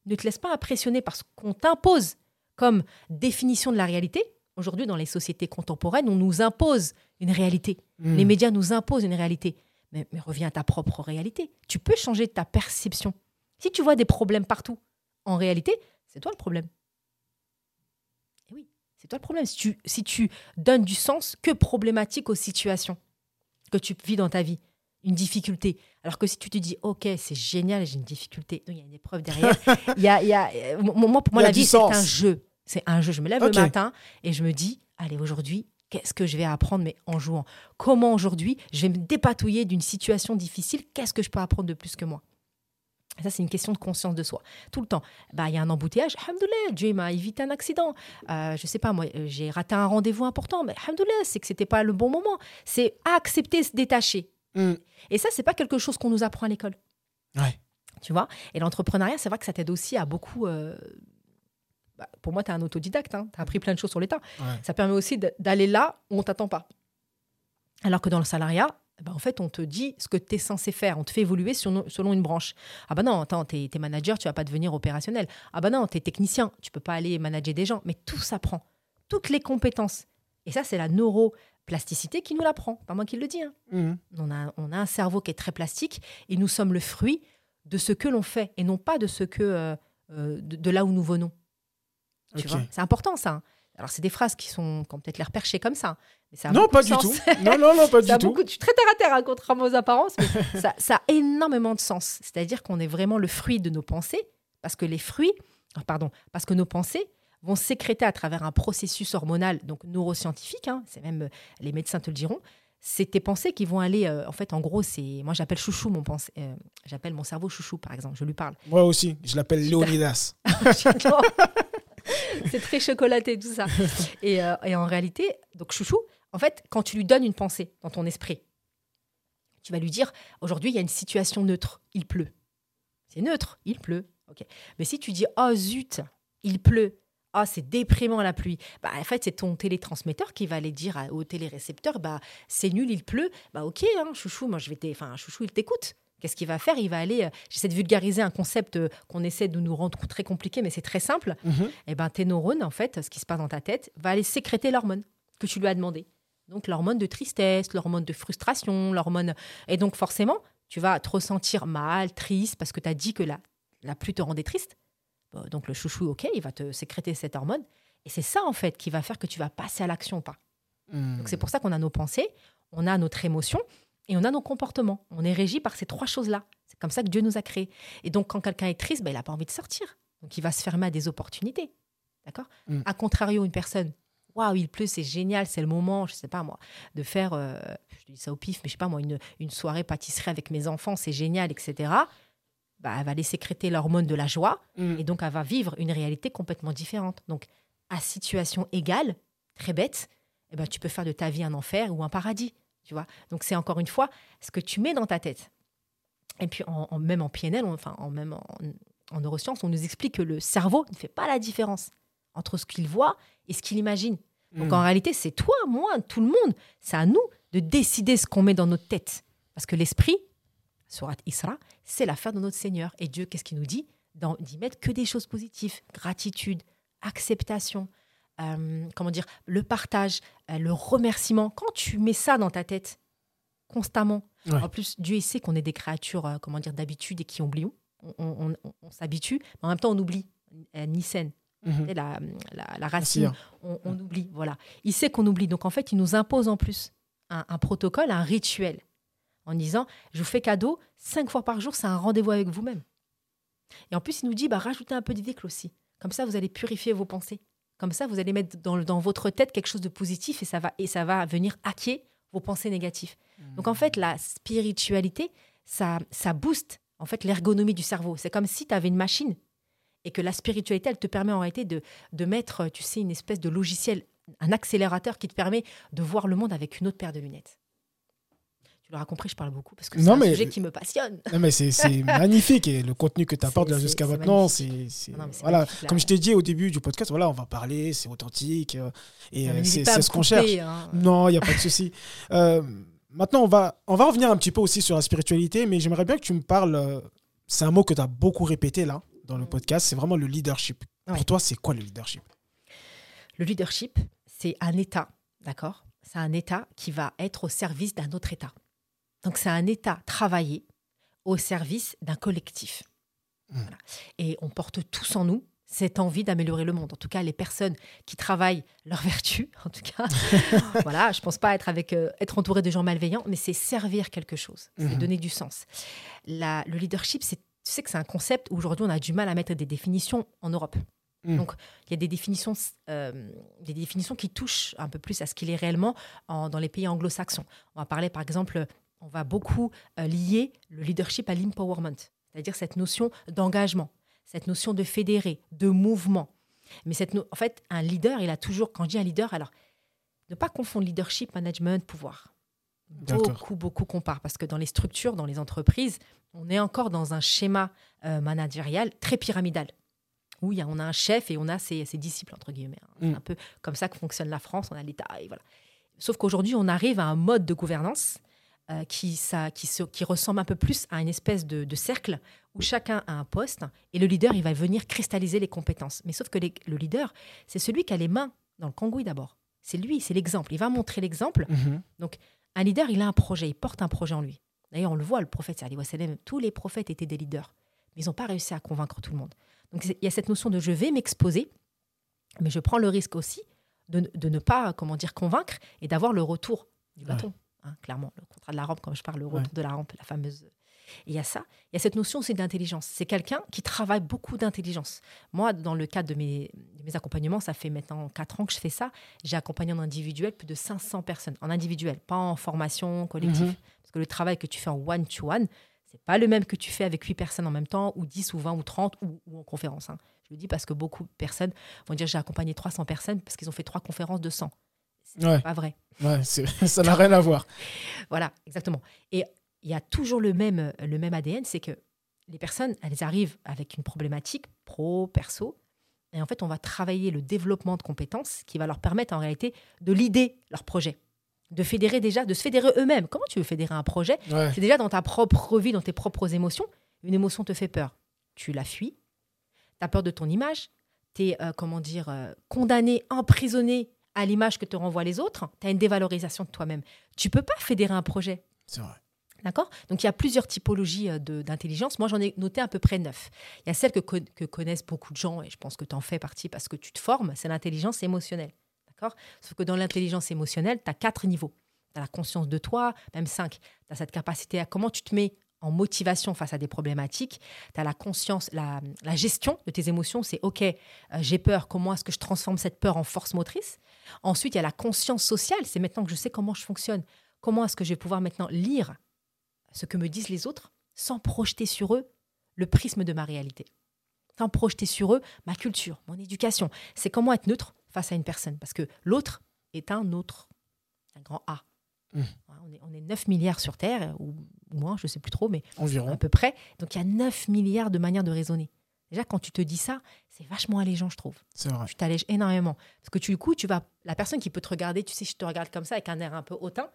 Ne te laisse pas impressionner par ce qu'on t'impose comme définition de la réalité. Aujourd'hui, dans les sociétés contemporaines, on nous impose une réalité. Mhm. Les médias nous imposent une réalité. Mais, mais reviens à ta propre réalité. Tu peux changer ta perception. Si tu vois des problèmes partout, en réalité, c'est toi le problème. Et oui, C'est toi le problème. Si tu, si tu donnes du sens que problématique aux situations que tu vis dans ta vie, une difficulté. Alors que si tu te dis, OK, c'est génial, j'ai une difficulté, il y a une épreuve derrière. il y a, il y a, euh, moi, pour moi, la vie, c'est un jeu. C'est un jeu. Je me lève le matin et je me dis, allez, aujourd'hui, qu'est-ce que je vais apprendre, mais en jouant? Comment aujourd'hui, je vais me dépatouiller d'une situation difficile? Qu'est-ce que je peux apprendre de plus que moi? Ça, c'est une question de conscience de soi. Tout le temps. Bah, il y a un embouteillage. Alhamdoulilah, Dieu m'a évité un accident. Euh, je sais pas, moi, euh, j'ai raté un rendez-vous important. Mais alhamdoulilah, c'est que c'était pas le bon moment. C'est accepter, se détacher. Mm. Et ça, c'est pas quelque chose qu'on nous apprend à l'école. Ouais. Tu vois? Et l'entrepreneuriat, c'est vrai que ça t'aide aussi à beaucoup. euh, bah, pour moi, tu es un autodidacte. Tu as appris plein de choses sur l'État. Ouais. Ça permet aussi d'aller là où on t'attend pas. Alors que dans le salariat, ben, en fait, on te dit ce que tu es censé faire. On te fait évoluer selon, selon une branche. Ah bah non, attends, tu es, manager, tu vas pas devenir opérationnel. Ah bah non, tu es technicien, tu peux pas aller manager des gens. Mais tout s'apprend. Toutes les compétences. Et ça, c'est la neuroplasticité qui nous l'apprend. Pas moi qui le dis. hein. Mm. On a, on a un cerveau qui est très plastique et nous sommes le fruit de ce que l'on fait et non pas de ce que euh, euh, de, de là où nous venons. Tu Ok. vois, c'est important ça. hein. Alors c'est des phrases qui sont qui ont peut-être l'air perchées comme ça, mais ça a Non, pas de du sens. tout. Non, non, non, pas Ça a du tout. beaucoup de- Je suis très terre à terre, hein, contrairement aux apparences, mais ça, ça a énormément de sens. C'est-à-dire qu'on est vraiment le fruit de nos pensées, parce que les fruits, ah, pardon, parce que nos pensées vont sécréter à travers un processus hormonal, donc neuroscientifique, hein, c'est même euh, les médecins te le diront, c'est tes pensées qui vont aller, euh, en fait, en gros, c'est, moi j'appelle chouchou mon pensée, euh, j'appelle mon cerveau chouchou par exemple, je lui parle. Moi aussi, je l'appelle Léonidas. c'est très chocolaté tout ça. Et, euh, et en réalité, donc chouchou, en fait, quand tu lui donnes une pensée dans ton esprit, tu vas lui dire aujourd'hui il y a une situation neutre, il pleut. C'est neutre, il pleut. Mais si tu dis oh zut, il pleut. Ah, c'est déprimant la pluie. Bah, en fait, c'est ton télétransmetteur qui va aller dire au télérécepteur bah, c'est nul, il pleut. Bah, ok, hein, chouchou, moi je vais Enfin, chouchou, il t'écoute. Qu'est-ce qu'il va faire? Il va aller. euh, J'essaie de vulgariser un concept euh, qu'on essaie de nous rendre très compliqué, mais c'est très simple Mhm. eh ben, tes neurones, en fait, ce qui se passe dans ta tête, va aller sécréter l'hormone que tu lui as demandé. Donc l'hormone de tristesse, l'hormone de frustration, l'hormone... Et donc forcément, tu vas te ressentir mal, triste, parce que tu as dit que la, la pluie te rendait triste. Bon, donc le chouchou, ok, il va te sécréter cette hormone. Et c'est ça, en fait, qui va faire que tu vas passer à l'action ou pas. Mm. Donc c'est pour ça qu'on a nos pensées, on a notre émotion et on a nos comportements. On est régi par ces trois choses-là. C'est comme ça que Dieu nous a créés. Et donc quand quelqu'un est triste, ben, il n'a pas envie de sortir. Donc il va se fermer à des opportunités. D'accord? Mm. A contrario, une personne, waouh, il pleut, c'est génial, c'est le moment, je sais pas moi, de faire, euh, je dis ça au pif, mais je sais pas moi, une, une soirée pâtisserie avec mes enfants, c'est génial, etc. Bah, elle va aller sécréter l'hormone de la joie. Mm. Et donc, elle va vivre une réalité complètement différente. Donc, à situation égale, très bête, eh ben, tu peux faire de ta vie un enfer ou un paradis. Tu vois Donc, c'est encore une fois ce que tu mets dans ta tête. Et puis, en, en- même en PNL, on- enfin, en, même en, en neurosciences, on nous explique que le cerveau ne fait pas la différence entre ce qu'il voit et ce qu'il imagine. Donc, Mm. en réalité, c'est toi, moi, tout le monde. C'est à nous de décider ce qu'on met dans notre tête. Parce que l'esprit, Surat Isra, c'est l'affaire de notre Seigneur. Et Dieu, qu'est-ce qu'il nous dit? D'y mettre que des choses positives. Gratitude, acceptation, euh, comment dire, le partage, euh, le remerciement. Quand tu mets ça dans ta tête constamment, Ouais. en plus, Dieu sait qu'on est des créatures, euh, comment dire, d'habitude et qui oublions. On, on- on- on s'habitue, mais en même temps, on oublie. Nissen, sais, la, la, racine, on, oublie. Voilà. Il sait qu'on oublie. Donc, en fait, il nous impose en plus un, un protocole, un rituel, en disant Je vous fais cadeau, cinq fois par jour, c'est un rendez-vous avec vous-même. Et en plus, il nous dit bah, Rajoutez un peu d'idée aussi. Comme ça, vous allez purifier vos pensées. Comme ça, vous allez mettre dans, dans votre tête quelque chose de positif et ça va, et ça va venir hacker vos pensées négatives. Donc, en fait, la spiritualité, ça, ça booste en fait l'ergonomie du cerveau. C'est comme si tu avais une machine et que la spiritualité, elle te permet en réalité de, de mettre, tu sais, une espèce de logiciel, un accélérateur qui te permet de voir le monde avec une autre paire de lunettes. L'auras compris, je parle beaucoup parce que c'est un mais- sujet qui me passionne. Non, mais c'est magnifique et le contenu que tu apportes là jusqu'à maintenant, c'est voilà. là. Comme je t'ai dit au début du podcast, voilà, on va parler, c'est authentique euh, et euh, c'est ce qu'on cherche. hein. Non, il n'y a pas de souci. Euh, maintenant, on va, on va revenir un petit peu aussi sur la spiritualité, mais j'aimerais bien que tu me parles. euh, c'est un mot que tu as beaucoup répété là dans le Mm. podcast, c'est vraiment le leadership. Ouais. Pour toi, c'est quoi le leadership? Le leadership, c'est un état, d'accord? C'est un état qui va être au service d'un autre état. Donc c'est un état travaillé au service d'un collectif. Mm. Voilà. Et on porte tous en nous cette envie d'améliorer le monde. En tout cas, les personnes qui travaillent leur vertu, en tout cas, voilà, je pense pas être avec euh, être entouré de gens malveillants, mais c'est servir quelque chose, c'est Mhm. donner du sens. La- le leadership, c'est tu sais que c'est un concept où aujourd'hui on a du mal à mettre des définitions en Europe. Mhm. Donc il y a des définitions, euh, des définitions qui touchent un peu plus à ce qu'il est réellement en- dans les pays anglo-saxons. On va parler par exemple, on va beaucoup euh, lier le leadership à l'empowerment, c'est-à-dire cette notion d'engagement, cette notion de fédérer, de mouvement. Mais cette en fait, un leader, il a toujours, quand je dis un leader, alors ne pas confondre leadership, management, pouvoir. Beaucoup, beaucoup comparent parce que dans les structures, dans les entreprises, on est encore dans un schéma euh, managérial très pyramidal. Où il y a, on a un chef et on a ses, ses disciples, entre guillemets. hein. C'est Mm. un peu comme ça que fonctionne la France, on a l'État, et voilà. Sauf qu'aujourd'hui, on arrive à un mode de gouvernance euh, qui, ça, qui, se- qui ressemble un peu plus à une espèce de, de cercle où chacun a un poste et le leader, il va venir cristalliser les compétences. Mais sauf que les- le leader, c'est celui qui a les mains dans le cambouis d'abord. C'est lui, c'est l'exemple. Il va montrer l'exemple. Mhm. Un leader, il a un projet, il porte un projet en lui. D'ailleurs, on le voit, le prophète tous les prophètes étaient des leaders, mais ils n'ont pas réussi à convaincre tout le monde. Donc il y a cette notion de je vais m'exposer, mais je prends le risque aussi de, de ne pas, comment dire, convaincre et d'avoir le retour du bâton. Hein, clairement, le contrat de la rampe, comme je parle, le retour Ouais. de la rampe, la fameuse. Il y a ça, il y a cette notion aussi d'intelligence. C'est quelqu'un qui travaille beaucoup d'intelligence. Moi, dans le cadre de mes, de mes accompagnements, ça fait maintenant 4 ans que je fais ça. J'ai accompagné en individuel plus de 500 personnes, en individuel, pas en formation collective. Mhm. Parce que le travail que tu fais en one-to-one, c'est pas le même que tu fais avec 8 personnes en même temps, ou 10, ou 20, ou 30, ou, ou en conférence. hein. Je le dis parce que beaucoup de personnes vont dire j'ai accompagné 300 personnes parce qu'ils ont fait trois conférences de 100. Ouais. pas vrai. Ouais, ça n'a rien à voir. Voilà, exactement. Et il y a toujours le même, le même ADN, c'est que les personnes, elles arrivent avec une problématique pro, perso, et en fait, on va travailler le développement de compétences qui va leur permettre en réalité de l'idée leur projet, de fédérer déjà, de se fédérer eux-mêmes. Comment tu veux fédérer un projet Ouais. C'est déjà dans ta propre vie, dans tes propres émotions. Une émotion te fait peur. Tu la fuis. Tu as peur de ton image. Tu es, comment dire, euh, condamné, emprisonné à l'image que te renvoient les autres. Tu as une dévalorisation de toi-même. Tu peux pas fédérer un projet. C'est vrai. D'accord? Donc il y a plusieurs typologies euh, d'intelligence. Moi, j'en ai noté à peu près neuf. Il y a celle que, que connaissent beaucoup de gens, et je pense que tu en fais partie parce que tu te formes, c'est l'intelligence émotionnelle. D'accord? Sauf que dans l'intelligence émotionnelle, tu as quatre niveaux. Tu as la conscience de toi, même cinq. Tu as cette capacité à comment tu te mets en motivation face à des problématiques. Tu as la conscience, la, la gestion de tes émotions. C'est OK, euh, j'ai peur, comment est-ce que je transforme cette peur en force motrice? Ensuite, il y a la conscience sociale. C'est maintenant que je sais comment je fonctionne. Comment est-ce que je vais pouvoir maintenant lire ce que me disent les autres sans projeter sur eux le prisme de ma réalité? Sans projeter sur eux ma culture, mon éducation. C'est comment être neutre face à une personne. Parce que l'autre est un autre, un grand A. Mm. On, est, on est 9 milliards sur Terre, ou moins, je ne sais plus trop, mais à Environ. peu près. Donc il y a 9 milliards de manières de raisonner. Déjà, quand tu te dis ça, c'est vachement allégeant, je trouve. C'est vrai. Tu t'allèges énormément. Parce que tu, du coup, tu vas, la personne qui peut te regarder, tu sais, je te regarde comme ça avec un air un peu hautain,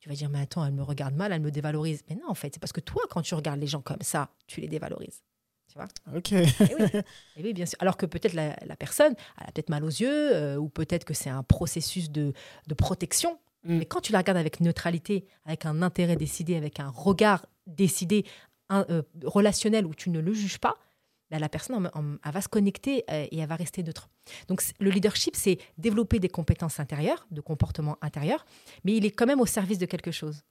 tu vas dire, mais attends, elle me regarde mal, elle me dévalorise. Mais non, en fait, c'est parce que toi, quand tu regardes les gens comme ça, tu les dévalorises. Ok. Et oui, Eh oui, bien sûr. Alors que peut-être la, la personne, elle a peut-être mal aux yeux, euh, ou peut-être que c'est un processus de, de protection. Mm. Mais quand tu la regardes avec neutralité, avec un intérêt décidé, avec un regard décidé, un, euh, relationnel, où tu ne le juges pas, ben, la personne, en- en- elle va se connecter euh, et elle va rester neutre. Donc le leadership, c'est développer des compétences intérieures, de comportement intérieur, mais il est quand même au service de quelque chose.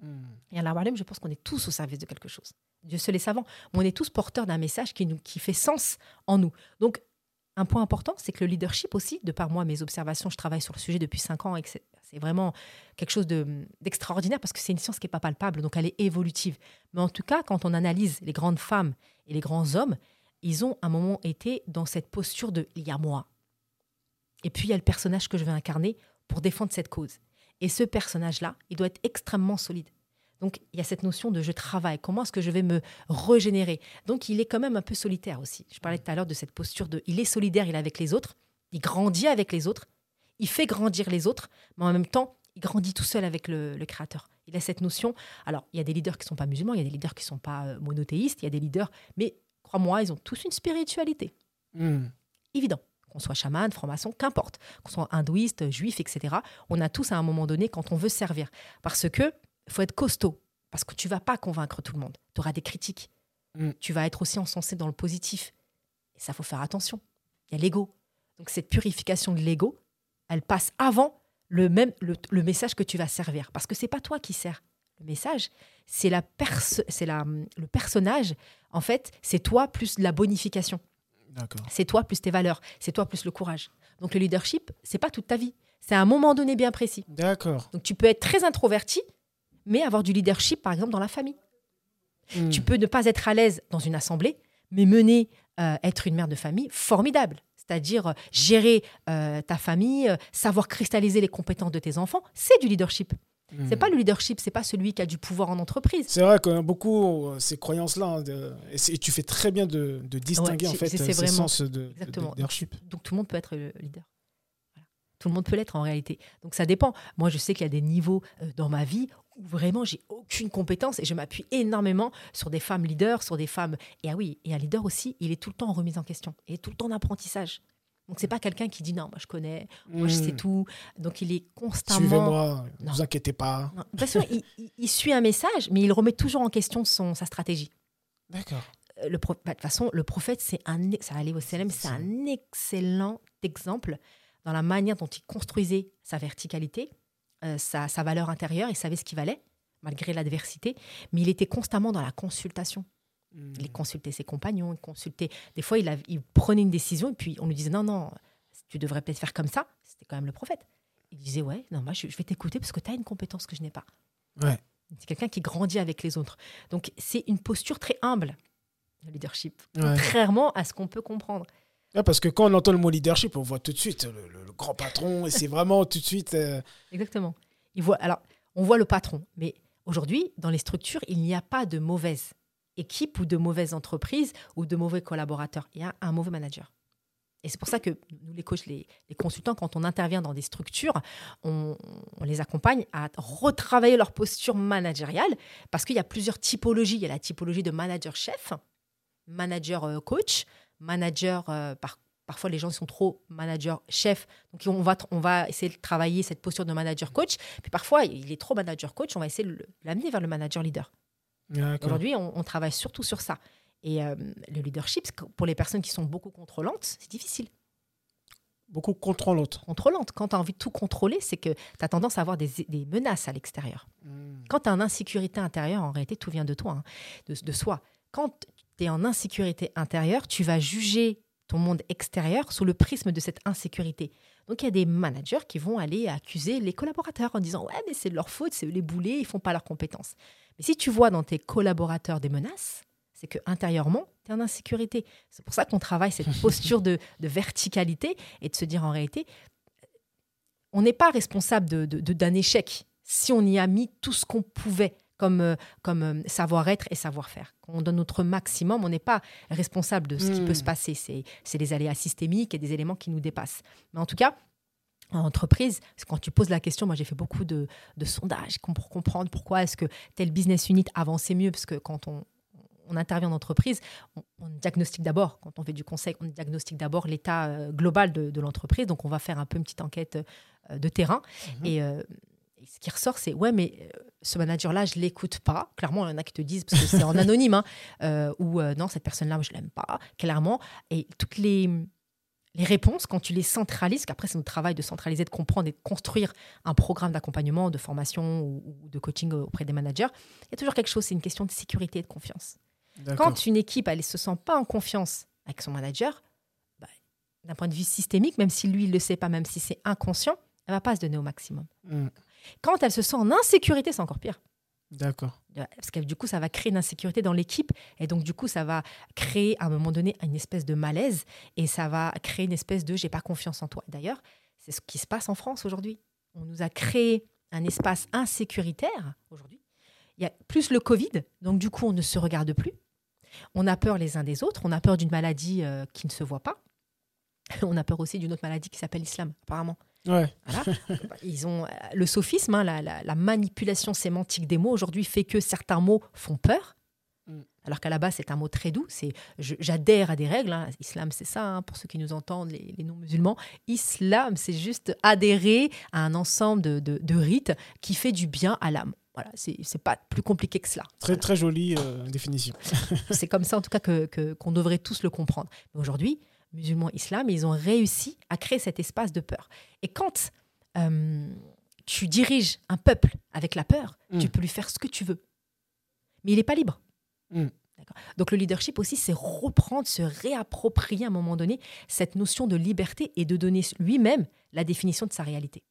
Hmm. Et à la je pense qu'on est tous au service de quelque chose. Dieu seul est savant. Mais on est tous porteurs d'un message qui, nous, qui fait sens en nous. Donc, un point important, c'est que le leadership aussi, de par moi, mes observations, je travaille sur le sujet depuis cinq ans et que c'est vraiment quelque chose de- d'extraordinaire parce que c'est une science qui n'est pas palpable, donc elle est évolutive. Mais en tout cas, quand on analyse les grandes femmes et les grands hommes, ils ont à un moment été dans cette posture de il y a moi. Et puis il y a le personnage que je vais incarner pour défendre cette cause. Et ce personnage-là, il doit être extrêmement solide. Donc il y a cette notion de je travaille, comment est-ce que je vais me régénérer? Donc il est quand même un peu solitaire aussi. Je parlais tout à l'heure de cette posture de il est solidaire, il est avec les autres, il grandit avec les autres, il fait grandir les autres, mais en même temps, il grandit tout seul avec le, le créateur. Il a cette notion. Alors, il y a des leaders qui ne sont pas musulmans, il y a des leaders qui ne sont pas euh, monothéistes, il y a des leaders, mais crois-moi, ils ont tous une spiritualité Hmm. évident. Qu'on soit chaman, franc-maçon, qu'importe. Qu'on soit hindouiste, juif, etc. On a tous à un moment donné quand on veut servir. Parce que faut être costaud. Parce que tu vas pas convaincre tout le monde. Tu auras des critiques. Mm. Tu vas être aussi encensé dans le positif. Et ça, faut faire attention. Il y a l'ego. Donc cette purification de l'ego, elle passe avant le même le, message que tu vas servir. Parce que c'est pas toi qui sers le message, c'est la c'est la le personnage. En fait, c'est toi plus la bonification. C'est toi plus tes valeurs, c'est toi plus le courage. Donc le leadership, c'est pas toute ta vie. C'est à un moment donné bien précis. D'accord. Donc tu peux être très introverti, mais avoir du leadership, par exemple, dans la famille. Hmm. Tu peux ne pas être à l'aise dans une assemblée, mais mener, euh, être une mère de famille, formidable. C'est-à-dire euh, gérer euh, ta famille, savoir cristalliser les compétences de tes enfants, c'est du leadership. Hmm. C'est pas le leadership, c'est pas celui qui a du pouvoir en entreprise. C'est vrai que beaucoup ces croyances-là, hein, et, tu fais très bien de, distinguer en fait ces sens de, leadership. Donc, tout le monde peut être leader. Tout le monde peut l'être en réalité. Donc ça dépend. Moi, je sais qu'il y a des niveaux dans ma vie où vraiment j'ai aucune compétence et je m'appuie énormément sur des femmes leaders, sur des femmes. Et ah oui, et un leader aussi, il est tout le temps en remise en question, il est tout le temps en apprentissage. Donc c'est pas quelqu'un qui dit non, moi je connais, moi je sais hmm. tout. Donc il est constamment. Suivez-moi, ne vous inquiétez pas. De toute façon, il, suit un message, mais il remet toujours en question son, sa stratégie. D'accord. Euh, le bah, de toute façon, le prophète, c'est un, ça au CLM, c'est un excellent exemple dans la manière dont il construisait sa verticalité euh, sa, valeur intérieure, il savait ce qu'il valait, malgré l'adversité, mais il était constamment dans la consultation. Il hmm. consultait ses compagnons, il consultait. Des fois, il, il, prenait une décision et puis on lui disait non, non, tu devrais peut-être faire comme ça. C'était quand même le prophète. Il disait ouais, non, moi je, vais t'écouter parce que tu as une compétence que je n'ai pas. Ouais. C'est quelqu'un qui grandit avec les autres. Donc c'est une posture très humble, le leadership, contrairement à ce qu'on peut comprendre parce que quand on entend le mot leadership, on voit tout de suite le, grand patron, et c'est vraiment tout de suite. Euh, Exactement. Il voit, alors, on voit le patron, mais aujourd'hui, dans les structures, il n'y a pas de mauvaise équipe ou de mauvaise entreprise ou de mauvais collaborateurs. Il y a un mauvais manager. Et c'est pour ça que nous, les coachs, les, consultants, quand on intervient dans des structures, on, on les accompagne à retravailler leur posture managériale parce qu'il y a plusieurs typologies. Il y a la typologie de manager-chef, manager-coach, euh, manager, euh, par, parfois les gens sont trop manager chef, donc on va, on va essayer de travailler cette posture de manager coach. Puis parfois, il est trop manager coach, on va essayer de l'amener vers le manager leader. Aujourd'hui, on, travaille surtout sur ça. Et euh, le leadership, pour les personnes qui sont beaucoup contrôlantes, c'est difficile. Beaucoup contrôlantes. Contrôlantes. Quand tu as envie de tout contrôler, c'est que tu as tendance à avoir des, des menaces à l'extérieur. Hmm. Quand tu as une insécurité intérieure, en réalité, tout vient de toi, hein, de, de, soi. Quand en insécurité intérieure, tu vas juger ton monde extérieur sous le prisme de cette insécurité. Donc il y a des managers qui vont aller accuser les collaborateurs en disant ouais mais c'est de leur faute, c'est les boulets, ils font pas leurs compétences. Mais si tu vois dans tes collaborateurs des menaces, c'est que intérieurement tu es en insécurité. C'est pour ça qu'on travaille cette posture de, verticalité et de se dire en réalité on n'est pas responsable d'un de, d'un échec si on y a mis tout ce qu'on pouvait comme, euh, comme euh, savoir-être et savoir-faire. On donne notre maximum, on n'est pas responsable de ce qui peut se hmm. passer. C'est des aléas systémiques et des éléments qui nous dépassent. Mais en tout cas, en entreprise, quand tu poses la question, moi j'ai fait beaucoup de, sondages pour comprendre pourquoi est-ce que tel business unit avançait mieux, parce que quand on, intervient en entreprise, on, diagnostique d'abord, quand on fait du conseil, on diagnostique d'abord l'état euh, global de, l'entreprise. Donc on va faire un peu une petite enquête de terrain. Mhm. Et ce qui ressort, c'est ouais, mais euh, ce manager-là, je l'écoute pas. Clairement, il y en a qui te disent, parce que c'est en anonyme, hein, euh, ou euh, non, cette personne-là, je l'aime pas, clairement. Et toutes les, les réponses, quand tu les centralises, qu'après c'est notre travail de centraliser, de comprendre et de construire un programme d'accompagnement, de formation ou, de coaching auprès des managers, il y a toujours quelque chose, c'est une question de sécurité et de confiance. Quand une équipe, elle ne se sent pas en confiance avec son manager, bah, d'un point de vue systémique, même si lui, il ne le sait pas, même si c'est inconscient, elle va pas se donner au maximum. Mm. Quand elle se sent en insécurité, c'est encore pire. D'accord. Parce que du coup, ça va créer une insécurité dans l'équipe. Et donc, du coup, ça va créer à un moment donné une espèce de malaise. Et ça va créer une espèce de j'ai pas confiance en toi. D'ailleurs, c'est ce qui se passe en France aujourd'hui. On nous a créé un espace insécuritaire aujourd'hui. Il y a plus le Covid. Donc, du coup, on ne se regarde plus. On a peur les uns des autres. On a peur d'une maladie euh, qui ne se voit pas. On a peur aussi d'une autre maladie qui s'appelle l'islam, apparemment. Ouais. Ils ont euh, le sophisme, hein, la, manipulation sémantique des mots aujourd'hui fait que certains mots font peur, mm. alors qu'à la base c'est un mot très doux. C'est j'adhère à des règles. Hein. Islam c'est ça hein, pour ceux qui nous entendent, les, non-musulmans. Islam c'est juste adhérer à un ensemble de, rites qui fait du bien à l'âme. Voilà, c'est pas plus compliqué que cela. Très, très jolie euh, définition. C'est comme ça, en tout cas, que que- qu'on devrait tous le comprendre. Mais aujourd'hui, musulmans, islam, ils ont réussi à créer cet espace de peur. Et quand euh, tu diriges un peuple avec la peur, Mm. tu peux lui faire ce que tu veux. Mais il n'est pas libre. Mm. Donc le leadership aussi, c'est reprendre, se réapproprier à un moment donné cette notion de liberté et de donner lui-même la définition de sa réalité.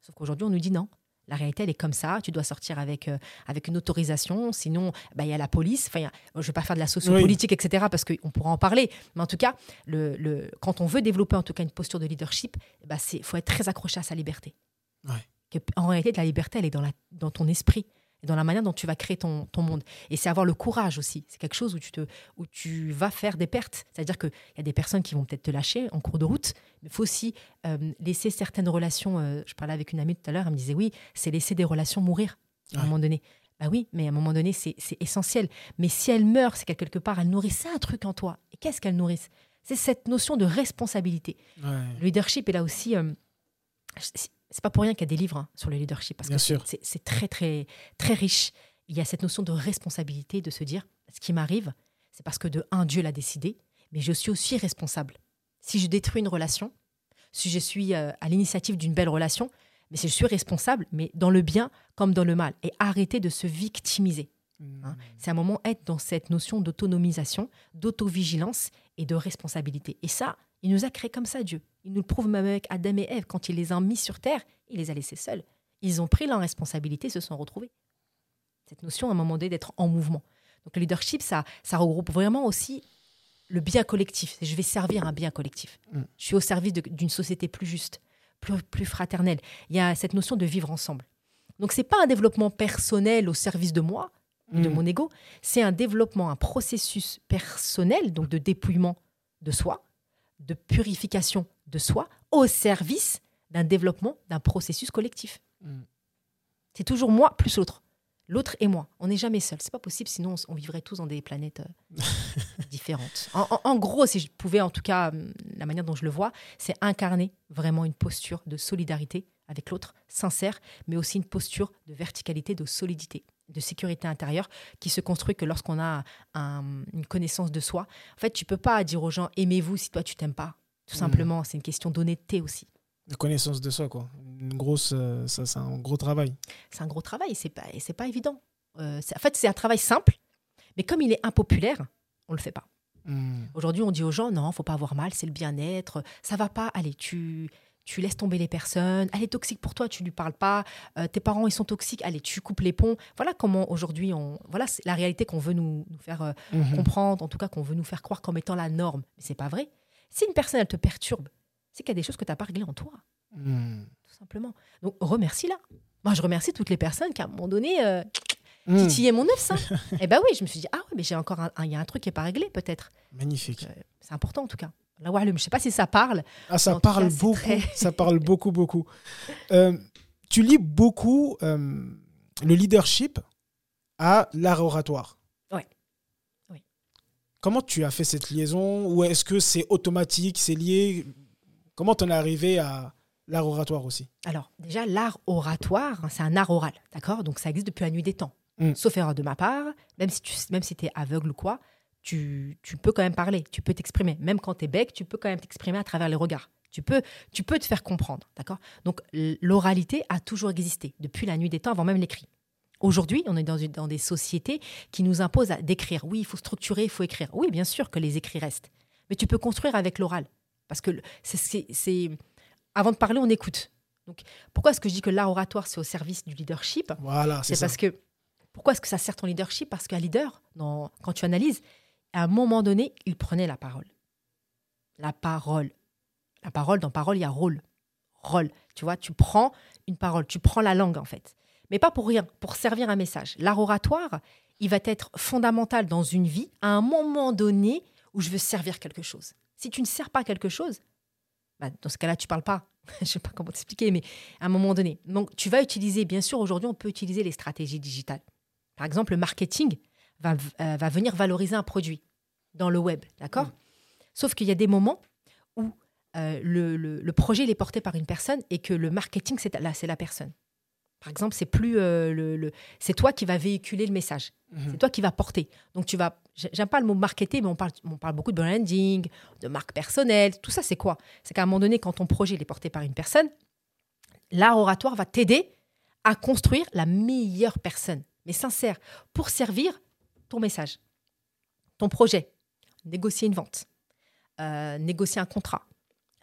Sauf qu'aujourd'hui, on nous dit non. La réalité, elle est comme ça. Tu dois sortir avec, euh, avec une autorisation. Sinon, bah, il y a la police. Enfin, a- je ne vais pas faire de la sociopolitique, etc., parce qu'on pourra en parler. Mais en tout cas, le, le- quand on veut développer en tout cas une posture de leadership, il faut être très accroché à sa liberté. Ouais. En réalité, la liberté, elle est dans, la, dans ton esprit et dans la manière dont tu vas créer ton, ton monde. Et c'est avoir le courage aussi. C'est quelque chose où tu, te, où tu vas faire des pertes. C'est-à-dire qu'il y a des personnes qui vont peut-être te lâcher en cours de route, mais il faut aussi euh, laisser certaines relations. euh, je parlais avec une amie tout à l'heure, elle me disait oui, c'est laisser des relations mourir à un Ouais. moment donné. Bah oui, mais à un moment donné, c'est c'est essentiel. Mais si elle meurt, c'est qu'elle, quelque part, elle nourrissait un truc en toi. Et qu'est-ce qu'elle nourrisse? C'est cette notion de responsabilité. Ouais, Le leadership est là aussi. euh, c'est pas pour rien qu'il y a des livres hein, sur le leadership parce Bien que c'est très très très riche. Il y a cette notion de responsabilité, de se dire ce qui m'arrive, c'est parce que de un Dieu l'a décidé, mais je suis aussi responsable. Si je détruis une relation, si je suis euh, à l'initiative d'une belle relation, mais si je suis responsable, mais dans le bien comme dans le mal, et arrêter de se victimiser. hein. C'est un moment être dans cette notion d'autonomisation, d'autovigilance et de responsabilité. Et ça, il nous a créés comme ça, Dieu. Il nous le prouve même avec Adam et Ève. Quand il les a mis sur terre, il les a laissés seuls. Ils ont pris leur responsabilité, se sont retrouvés. Cette notion, à un moment donné, d'être en mouvement. Donc le leadership, ça, ça regroupe vraiment aussi le bien collectif. Je vais servir un bien collectif. Mm. Je suis au service d'une société plus juste, plus, plus fraternelle. Il y a cette notion de vivre ensemble. Donc c'est pas un développement personnel au service de moi, de Mm. mon ego, c'est un développement, un processus personnel, donc de dépouillement de soi, de purification de soi, au service d'un développement d'un processus collectif. Mm. C'est toujours moi plus l'autre. L'autre et moi. On n'est jamais seul. C'est pas possible, sinon on, vivrait tous dans des planètes euh, différentes. En, en- en gros, si je pouvais, en tout cas, hum, la manière dont je le vois, c'est incarner vraiment une posture de solidarité avec l'autre, sincère, mais aussi une posture de verticalité, de solidité, de sécurité intérieure qui se construit que lorsqu'on a un- une connaissance de soi. En fait, tu peux pas dire aux gens aimez-vous si toi tu t'aimes pas. Tout Mhm. simplement, c'est une question d'honnêteté aussi. De connaissance de soi, quoi. Une grosse, euh, ça, c'est un gros travail. c'est un gros travail, c'est pas, c'est pas évident. Euh, en fait, c'est un travail simple, mais comme il est impopulaire, on le fait pas. Mm. Aujourd'hui, on dit aux gens non, faut pas avoir mal, c'est le bien-être, ça va pas. Allez, tu tu laisses tomber les personnes. Elle est toxique pour toi, tu lui parles pas. Euh, tes parents, ils sont toxiques. Allez, tu coupes les ponts. Voilà comment aujourd'hui on, voilà, c'est la réalité qu'on veut nous, nous faire euh, Mhm. comprendre, en tout cas qu'on veut nous faire croire comme étant la norme. Mais c'est pas vrai. Si une personne elle te perturbe, c'est qu'il y a des choses que tu n'as pas réglées en toi Mm. tout simplement. Donc remercie-la. Moi, je remercie toutes les personnes qui, à un moment donné, euh, Mm. titillaient mon œuf, ça. Eh ben oui, je me suis dit, ah ouais, mais j'ai encore un, il y a un truc qui n'est pas réglé, peut-être. Magnifique. Euh, C'est important, en tout cas. La je sais pas si ça parle. Ah, ça parle cas, beaucoup. très- Ça parle beaucoup, beaucoup. Euh, tu lis beaucoup euh, le leadership à l'art oratoire. Comment tu as fait cette liaison Ou est-ce que c'est automatique, c'est lié? Comment t'en es arrivé à l'art oratoire aussi? Alors, déjà, l'art oratoire, c'est un art oral, d'accord? Donc, ça existe depuis la nuit des temps. Mm. Sauf erreur de ma part, même si tu même si es aveugle ou quoi, tu, tu peux quand même parler, tu peux t'exprimer. Même quand tu es bec, tu peux quand même t'exprimer à travers les regards. Tu peux, tu peux te faire comprendre, d'accord? Donc, l'oralité a toujours existé, depuis la nuit des temps, avant même l'écrit. Aujourd'hui, on est dans, une- dans des sociétés qui nous imposent à- d'écrire. Oui, il faut structurer, il faut écrire. Oui, bien sûr que les écrits restent. Mais tu peux construire avec l'oral. Parce que c'est- avant de parler, on écoute. Donc, pourquoi est-ce que je dis que l'art oratoire, c'est au service du leadership? Voilà, c'est parce que. Pourquoi est-ce que ça sert ton leadership? Parce qu'un leader, dans- quand tu analyses, à un moment donné, il prenait la parole. La parole. La parole, dans parole, il y a rôle. Rôle. Tu vois, tu prends une parole, tu prends la langue, en fait. Mais pas pour rien, pour servir un message. L'art oratoire, il va être fondamental dans une vie à un moment donné où je veux servir quelque chose. Si tu ne sers pas quelque chose, bah, dans ce cas-là, tu parles pas. je sais pas comment t'expliquer, mais à un moment donné. Donc, tu vas utiliser, bien sûr, aujourd'hui, on peut utiliser les stratégies digitales. Par exemple, le marketing va, euh, va venir valoriser un produit dans le web, d'accord? Mm. Sauf qu'il y a des moments où euh, le, le- le projet il est porté par une personne et que le marketing, c'est la, c'est la personne. Par exemple, c'est plus euh, le, le- c'est toi qui vas véhiculer le message. Mhm. C'est toi qui vas porter. Donc tu vas, j'ai- j'aime pas le mot marketer, mais on parle, on parle beaucoup de branding, de marque personnelle. Tout ça, c'est quoi? C'est qu'à un moment donné, quand ton projet il est porté par une personne, l'art oratoire va t'aider à construire la meilleure personne, mais sincère, pour servir ton message, ton projet, négocier une vente, euh, négocier un contrat,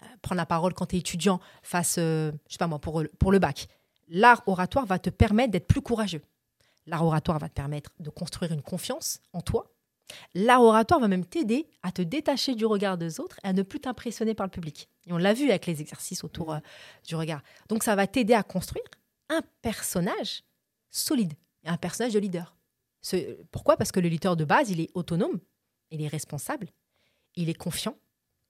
euh, prendre la parole quand tu es étudiant face, je sais pas moi, pour, pour le bac. L'art oratoire va te permettre d'être plus courageux. L'art oratoire va te permettre de construire une confiance en toi. L'art oratoire va même t'aider à te détacher du regard des autres et à ne plus t'impressionner par le public. Et on l'a vu avec les exercices autour euh, du regard. Donc ça va t'aider à construire un personnage solide, un personnage de leader. Ce- pourquoi? Parce que le leader de base, il est autonome, il est responsable, il est confiant,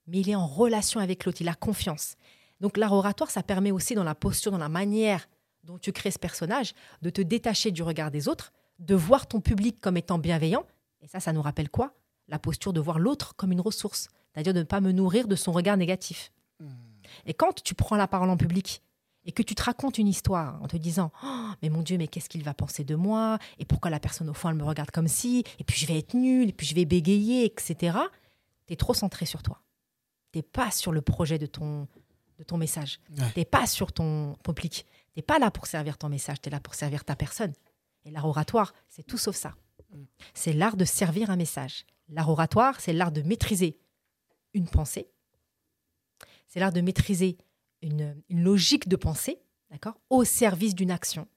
mais il est en relation avec l'autre, il a confiance. Donc l'art oratoire, ça permet aussi dans la posture, dans la manière dont tu crées ce personnage, de te détacher du regard des autres, de voir ton public comme étant bienveillant. Et ça, ça nous rappelle quoi? La posture de voir l'autre comme une ressource, c'est-à-dire de ne pas me nourrir de son regard négatif. Et quand tu prends la parole en public et que tu te racontes une histoire en te disant Oh, mais mon Dieu, mais qu'est-ce qu'il va penser de moi? Et pourquoi la personne au fond, elle me regarde comme si? Et puis je vais être nulle, et puis je vais bégayer, etc. Tu es trop centré sur toi. Tu pas sur le projet de ton, de ton message. Ouais. Tu pas sur ton public. Tu pas là pour servir ton message, tu es là pour servir ta personne. Et l'art oratoire, c'est tout sauf ça. C'est l'art de servir un message. L'art oratoire, c'est l'art de maîtriser une pensée. C'est l'art de maîtriser une, une logique de pensée, d'accord, au service d'une action,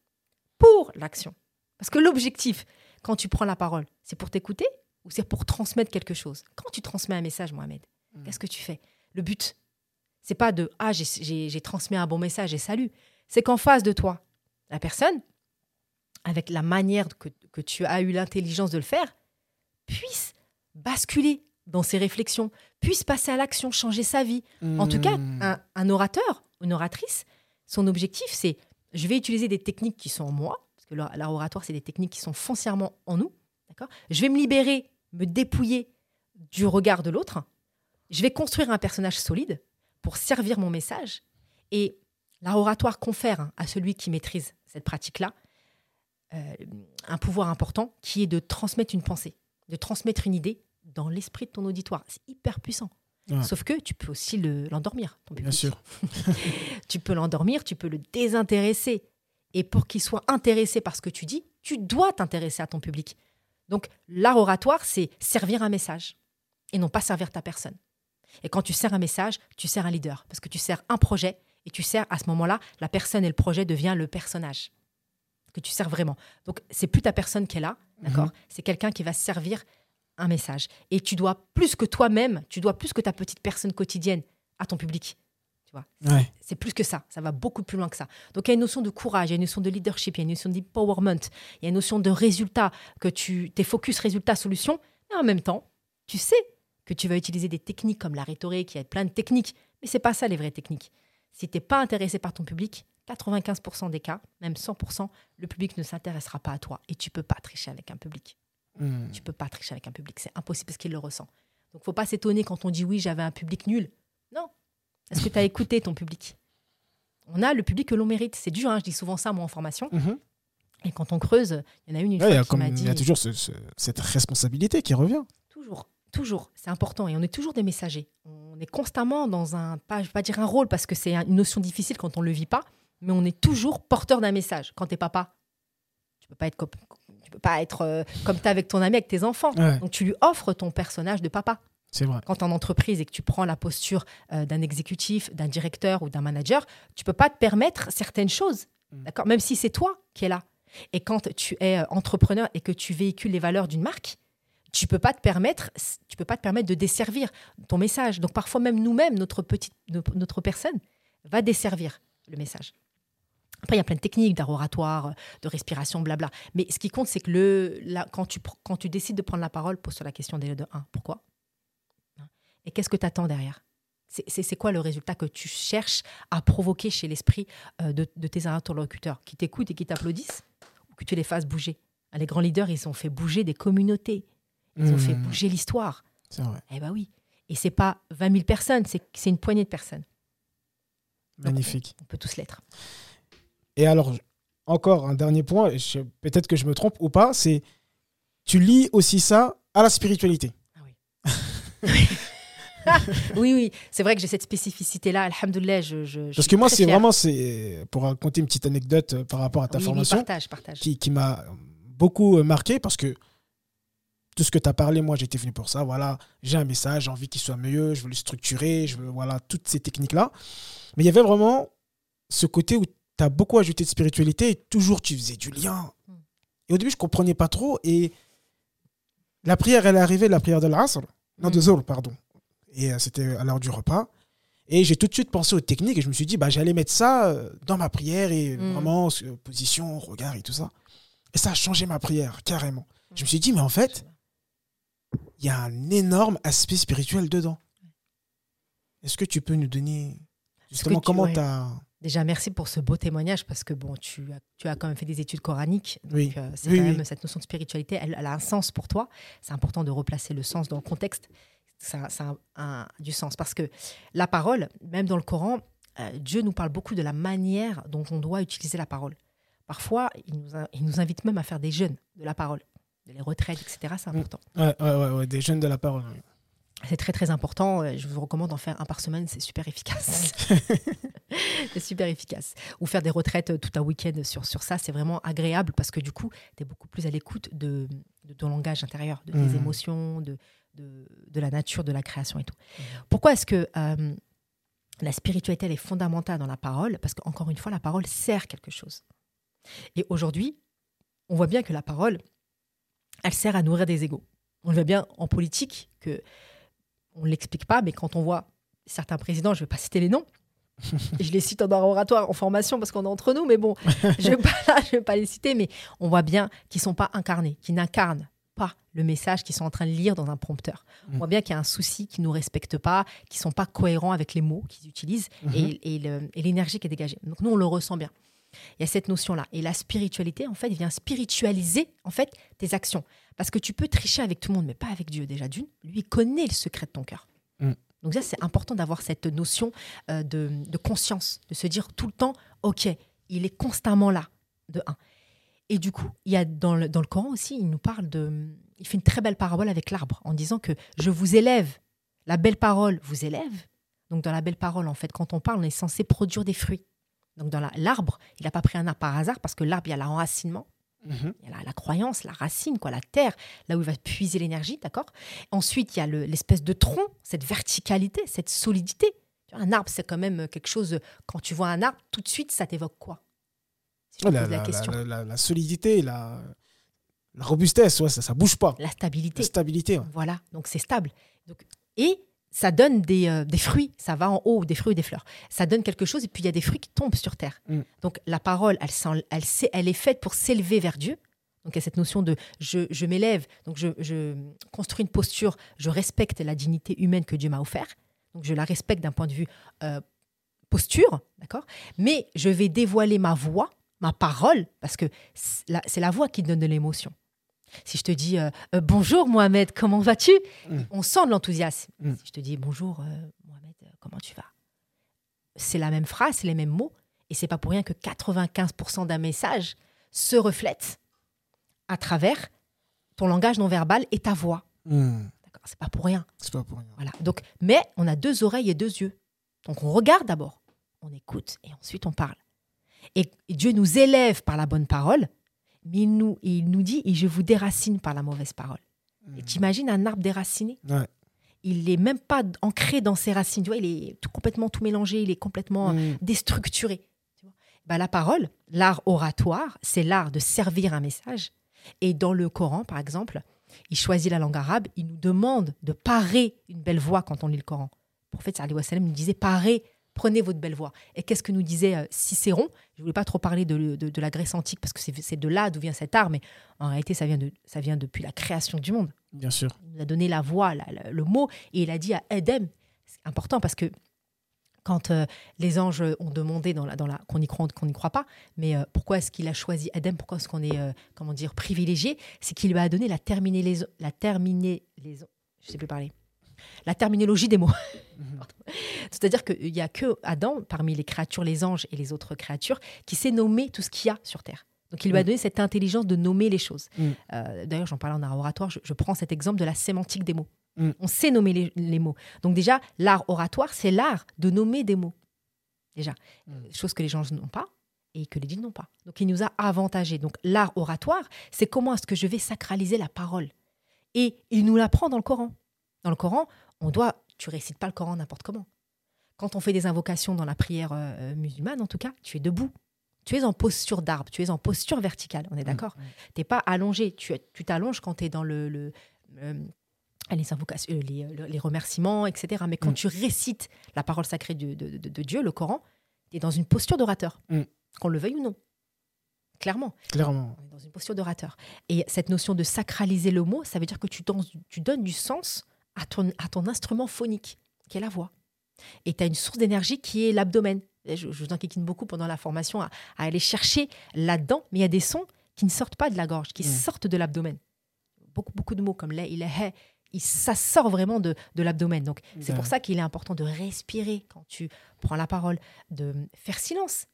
pour l'action. Parce que l'objectif, quand tu prends la parole, c'est pour t'écouter ou c'est pour transmettre quelque chose? Quand tu transmets un message, Mohamed, qu'est-ce que tu fais? Le but, c'est pas de ah j'ai transmis un bon message et salut. C'est qu'en face de toi, la personne, avec la manière que, que tu as eu l'intelligence de le faire, puisse basculer dans ses réflexions, puisse passer à l'action, changer sa vie. En tout cas, Hmm. un, un orateur, une oratrice, son objectif, c'est je vais utiliser des techniques qui sont en moi, parce que l'art oratoire, c'est des techniques qui sont foncièrement en nous. D'accord? Je vais me libérer, me dépouiller du regard de l'autre. Je vais construire un personnage solide pour servir mon message. Et l'art oratoire confère hein, à celui qui maîtrise cette pratique-là euh, un pouvoir important qui est de transmettre une pensée, de transmettre une idée dans l'esprit de ton auditoire. C'est hyper puissant. Ouais. Sauf que tu peux aussi le- l'endormir, ton Bien sûr. Tu peux l'endormir, tu peux le désintéresser. Et pour qu'il soit intéressé par ce que tu dis, tu dois t'intéresser à ton public. Donc, l'art oratoire, c'est servir un message et non pas servir ta personne. Et quand tu sers un message, tu sers un leader parce que tu sers un projet et tu sers à ce moment-là, la personne et le projet devient le personnage que tu sers vraiment. Donc, c'est plus ta personne qui est là, d'accord? C'est quelqu'un qui va servir un message. Et tu dois plus que toi-même, tu dois plus que ta petite personne quotidienne à ton public. Tu vois? Ouais. c'est plus que ça. Ça va beaucoup plus loin que ça. Donc, il y a une notion de courage, il y a une notion de leadership, il y a une notion d'empowerment, il y a une notion de résultat, que tu t'es focus résultat solution. Mais en même temps, tu sais que tu vas utiliser des techniques comme la rhétorique, il y a plein de techniques. Mais c'est pas ça les vraies techniques. Si tu n'es pas intéressé par ton public, 95% des cas, même 100%, le public ne s'intéressera pas à toi. Et tu peux pas tricher avec un public. Hmm. Tu peux pas tricher avec un public. C'est impossible parce qu'il le ressent. Donc, faut pas s'étonner quand on dit oui, j'avais un public nul. Non. Est-ce que tu as écouté ton public? On a le public que l'on mérite. C'est dur, hein, je dis souvent ça, moi, en formation. Mhm. Et quand on creuse, il y en a une, une Ouais, il fois qui comme- m'a il dit y a toujours ce- ce- cette responsabilité qui revient. toujours, toujours, c'est important. Et on est toujours des messagers. On est constamment dans un, pas, je vais pas dire un rôle parce que c'est une notion difficile quand on le vit pas, mais on est toujours porteur d'un message. Quand t'es papa, tu peux pas être, tu peux pas être euh, comme tu es avec ton ami, avec tes enfants. Ouais, Donc tu lui offres ton personnage de papa. c'est vrai. Quand tu es en entreprise et que tu prends la posture euh, d'un exécutif, d'un directeur ou d'un manager, tu peux pas te permettre certaines choses. Mm. D'accord? Même si c'est toi qui es là. Et quand tu es euh, entrepreneur et que tu véhicules les valeurs d'une marque, tu peux pas te permettre tu peux pas te permettre de desservir ton message. Donc parfois même nous-mêmes notre petite no- notre personne va desservir le message. Après, il y a plein de techniques d'art oratoire, de respiration, blabla. Mais ce qui compte, c'est que le, quand, tu, quand tu décides de prendre la parole, pose sur la question déjà de 1. Pourquoi? Hein? Et qu'est-ce que tu attends derrière c'est quoi le résultat que tu cherches à provoquer chez l'esprit euh, de, de tes interlocuteurs? Qui t'écoutent et qui t'applaudissent ou que tu les fasses bouger? Les grands leaders, ils ont fait bouger des communautés. Ils ont fait Hmm. bouger l'histoire. C'est vrai. Eh ben oui. Et c'est pas 20 000 personnes, c'est une poignée de personnes. Donc, Magnifique. On peut tous l'être. Et alors, encore un dernier point, peut-être que je me trompe ou pas, c'est tu lis aussi ça à la spiritualité. Ah oui. oui, oui, c'est vrai que j'ai cette spécificité-là. Alhamdoulilah, je, je, Parce que moi, c'est vraiment, c'est pour raconter une petite anecdote euh, par rapport à ta formation, partage, partage. qui, qui m'a beaucoup euh, marqué parce que tout ce que tu as parlé, moi, j'étais venu pour ça. Voilà, j'ai un message, j'ai envie qu'il soit mieux, je veux le structurer, je veux, voilà, toutes ces techniques-là. Mais il y avait vraiment ce côté où tu as beaucoup ajouté de spiritualité et toujours tu faisais du lien. Et au début, je comprenais pas trop. Et la prière, elle est arrivée, la prière de l'Asr, non, de hmm. Zohr, pardon. Et euh, c'était à l'heure du repas. Et j'ai tout de suite pensé aux techniques et je me suis dit, bah, j'allais mettre ça euh, dans ma prière et hmm. vraiment, position, regard et tout ça. Et ça a changé ma prière, carrément. Je me suis dit, mais en fait, il y a un énorme aspect spirituel dedans. Est-ce que tu peux nous donner justement comment tu as Déjà, merci pour ce beau témoignage parce que bon, tu as, tu as quand même fait des études coraniques. Donc, euh, c'est quand même cette notion de spiritualité, elle, a un sens pour toi. C'est important de replacer le sens dans le contexte. Ça, ça a du sens parce que la parole, même dans le Coran, euh, Dieu nous parle beaucoup de la manière dont on doit utiliser la parole. Parfois, il nous, il nous invite même à faire des jeûnes de la parole, les retraites, etc. C'est mm. important. Ouais, ouais, ouais, des jeûnes de la parole. C'est très très important. Euh, je vous recommande d'en faire un par semaine, c'est super efficace. c'est super efficace. Ou faire des retraites euh, tout un week-end sur, sur ça, c'est vraiment agréable parce que du coup, tu es beaucoup plus à l'écoute de, de, ton langage intérieur, de tes mmh. émotions, de, de, de, la nature, de la création et tout. Mmh. Pourquoi est-ce que euh, la spiritualité elle est fondamentale dans la parole? Parce qu'encore une fois, la parole sert quelque chose. Et aujourd'hui, on voit bien que la parole, elle sert à nourrir des égaux. On le voit bien en politique que on ne l'explique pas, mais quand on voit certains présidents, je ne vais pas citer les noms, je les cite en oratoire, en formation, parce qu'on est entre nous, mais bon, je ne vais, pas les citer, mais on voit bien qu'ils ne sont pas incarnés, qu'ils n'incarnent pas le message qu'ils sont en train de lire dans un prompteur. On mm. voit bien qu'il y a un souci, qu'ils ne nous respectent pas, qu'ils ne sont pas cohérents avec les mots qu'ils utilisent mm-hmm. et, l'énergie qui est dégagée. Donc nous, on le ressent bien. Il y a cette notion-là. Et la spiritualité, en fait, vient spiritualiser en fait tes actions. Parce que tu peux tricher avec tout le monde, mais pas avec Dieu déjà d'une. Lui, il connaît le secret de ton cœur. Mm. Donc ça, c'est important d'avoir cette notion euh, de, conscience, de se dire tout le temps, OK, il est constamment là, de un. Et du coup, il y a dans le, dans le Coran aussi, il nous parle de... Il fait une très belle parabole avec l'arbre en disant que je vous élève. La belle parole vous élève. Donc dans la belle parole, en fait, quand on parle, on est censé produire des fruits. Donc dans l'arbre, il n'a pas pris un arbre par hasard parce que l'arbre, il y a l'enracinement. Mhm. Il y a la, croyance, la racine, quoi, la terre, là où il va puiser l'énergie, d'accord? Ensuite, il y a l'espèce de tronc, cette verticalité, cette solidité. Un arbre, c'est quand même quelque chose, quand tu vois un arbre, tout de suite, ça t'évoque quoi? La, solidité, la, robustesse, ouais, ça ne bouge pas. La stabilité. La stabilité. Voilà, donc c'est stable. Donc, et ça donne des, euh, des, fruits, ça va en haut, des fruits ou des fleurs. Ça donne quelque chose et puis il y a des fruits qui tombent sur terre. Mm. Donc la parole, elle, elle, elle est faite pour s'élever vers Dieu. Donc il y a cette notion de je, je m'élève, donc je, je, construis une posture, je respecte la dignité humaine que Dieu m'a offert. Donc je la respecte d'un point de vue euh, posture, d'accord? Mais je vais dévoiler ma voix, ma parole, parce que c'est la voix qui donne de l'émotion. Si je te dis euh, euh, bonjour Mohamed, comment vas-tu. On sent de l'enthousiasme. Si je te dis bonjour euh, Mohamed, comment tu vas C'est la même phrase, c'est les mêmes mots. Et c'est pas pour rien que 95% d'un message se reflète à travers ton langage non verbal et ta voix. Mm. D'accord, c'est pas pour rien. C'est pas pour rien. Voilà. Donc, mais on a deux oreilles et deux yeux. Donc on regarde d'abord, on écoute et ensuite on parle. Et Dieu nous élève par la bonne parole mais il nous, il nous dit, et je vous déracine par la mauvaise parole. Et tu imagines un arbre déraciné Il n'est même pas ancré dans ses racines. Tu vois, il est tout, complètement tout mélangé, il est complètement mm. déstructuré. Bah, la parole, l'art oratoire, c'est l'art de servir un message. Et dans le Coran, par exemple, il choisit la langue arabe, il nous demande de parer une belle voix quand on lit le Coran. Le prophète sallallahu alayhi nous disait parer prenez votre belle voix. Et qu'est-ce que nous disait euh, Cicéron? Je ne voulais pas trop parler de, de, la Grèce antique parce que c'est de là d'où vient cet art, mais en réalité, ça vient, de, ça vient depuis la création du monde. Bien sûr. Il nous a donné la voix, le mot, et il a dit à Edem, c'est important parce que quand euh, les anges ont demandé dans la, dans la, qu'on y croit qu'on n'y croit pas, mais euh, pourquoi est-ce qu'il a choisi Edem Pourquoi est-ce qu'on est, comment dire, privilégié? C'est qu'il lui a donné la terminer les, la terminer les, je sais plus parler La terminologie des mots. C'est-à-dire qu'il n'y a que Adam, parmi les créatures, les anges et les autres créatures, qui sait nommer tout ce qu'il y a sur Terre. Donc il lui a Mm. donné cette intelligence de nommer les choses. Mm. Euh, D'ailleurs, j'en parlais en art oratoire, je, je prends cet exemple de la sémantique des mots. Mm. On sait nommer les, les mots. Donc déjà, l'art oratoire, c'est l'art de nommer des mots. Déjà, Mm. Chose que les gens n'ont pas et que les djinns n'ont pas. Donc il nous a avantagés. Donc l'art oratoire, c'est comment est-ce que je vais sacraliser la parole. Et il nous l'apprend dans le Coran. Dans le Coran, on doit, tu récites pas le Coran n'importe comment. Quand on fait des invocations dans la prière euh, musulmane, en tout cas, tu es debout. Tu es en posture d'arbre, tu es en posture verticale, on est d'accord Mm. Tu n'es pas allongé, tu tu t'allonges quand tu es dans le, le, euh, les, invocations, euh, les, euh, les remerciements, etc. Mais quand Mm. tu récites la parole sacrée de, de- de- de Dieu, le Coran, tu es dans une posture d'orateur, Mm. qu'on le veuille ou non. Clairement, Clairement. on est dans une posture d'orateur. Et cette notion de sacraliser le mot, ça veut dire que tu, tu donnes du sens à ton, à ton instrument phonique, qui est la voix. Et tu as une source d'énergie qui est l'abdomen. Je, je vous enquiquine beaucoup pendant la formation à, à aller chercher là-dedans, mais il y a des sons qui ne sortent pas de la gorge, qui sortent de l'abdomen. Beaucoup, beaucoup de mots comme là, il est, il- ça sort vraiment de, de l'abdomen. Donc, c'est pour ça qu'il est important de respirer quand tu prends la parole, de faire silence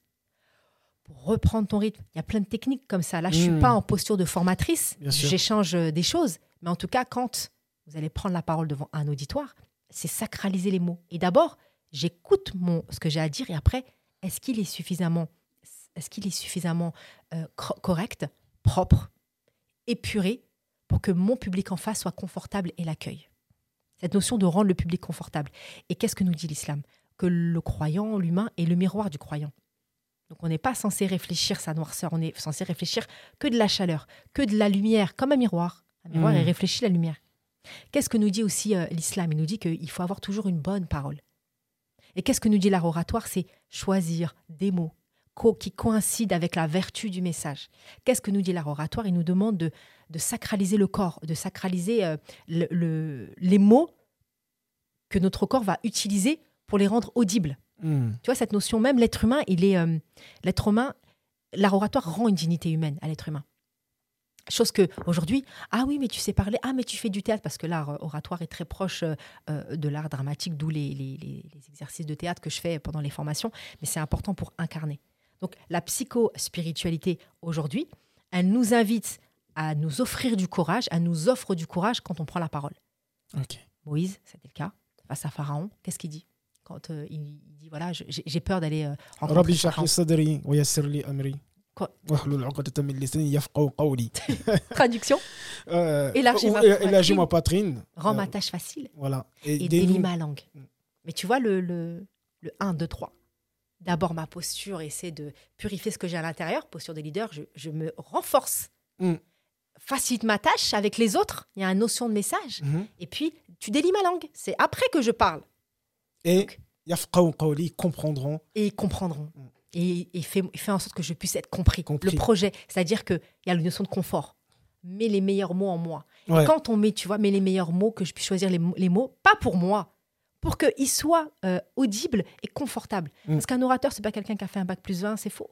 pour reprendre ton rythme. Il y a plein de techniques comme ça. Là, je suis Mm. pas en posture de formatrice. J'échange euh, des choses. Mais en tout cas, quand vous allez prendre la parole devant un auditoire, c'est sacraliser les mots. Et d'abord, j'écoute mon ce que j'ai à dire et après, est-ce qu'il est suffisamment, est-ce qu'il est suffisamment euh, correct, propre, épuré pour que mon public en face soit confortable et l'accueille? Cette notion de rendre le public confortable. Et qu'est-ce que nous dit l'islam? Que le croyant, l'humain, est le miroir du croyant. Donc on n'est pas censé réfléchir sa noirceur, on est censé réfléchir que de la chaleur, que de la lumière, comme un miroir. Un miroir, Mm. il réfléchit la lumière. Qu'est-ce que nous dit aussi euh, l'islam? Il nous dit qu'il faut avoir toujours une bonne parole. Et qu'est-ce que nous dit l'art oratoire? C'est choisir des mots co- qui coïncident avec la vertu du message. Qu'est-ce que nous dit l'art oratoire? Il nous demande de, de sacraliser le corps, de sacraliser euh, le- le- les mots que notre corps va utiliser pour les rendre audibles. Mm. Tu vois, cette notion, même l'être humain, il est. euh, l'être humain, l'art oratoire rend une dignité humaine à l'être humain. Chose que aujourd'hui, ah oui, mais tu sais parler, ah mais tu fais du théâtre, parce que l'art euh, oratoire est très proche euh, euh, de l'art dramatique, d'où les, les, exercices de théâtre que je fais pendant les formations, mais c'est important pour incarner. Donc la psychospiritualité aujourd'hui, elle nous invite à nous offrir du courage, elle nous offre du courage quand on prend la parole. Okay. Moïse, c'était le cas, face à Pharaon, qu'est-ce qu'il dit? Quand il, dit, voilà, j'ai peur d'aller euh, rencontrer Pharaon. Traduction. Euh, élargis ma, poitrine. Rends ma tâche facile. Voilà. Et, et ma langue. Mais tu vois le, le, le 1, 2, 3. D'abord ma posture, essayer de purifier ce que j'ai à l'intérieur. Posture de leader, je, je me renforce. Mm. Facilite ma tâche avec les autres. Il y a une notion de message. Et puis, tu délies ma langue. C'est après que je parle. Et Donc, ils comprendront. Et ils comprendront. Et, et fait, fait en sorte que je puisse être compris. Compris. Le projet, c'est-à-dire qu'il y a la notion de confort. Mets les meilleurs mots en moi. Ouais. Quand on met, tu vois, mets les meilleurs mots, que je puisse choisir les, mots- les mots, pas pour moi, pour qu'ils soient euh, audibles et confortables. Mm. Parce qu'un orateur, c'est pas quelqu'un qui a fait un bac plus 20, c'est faux.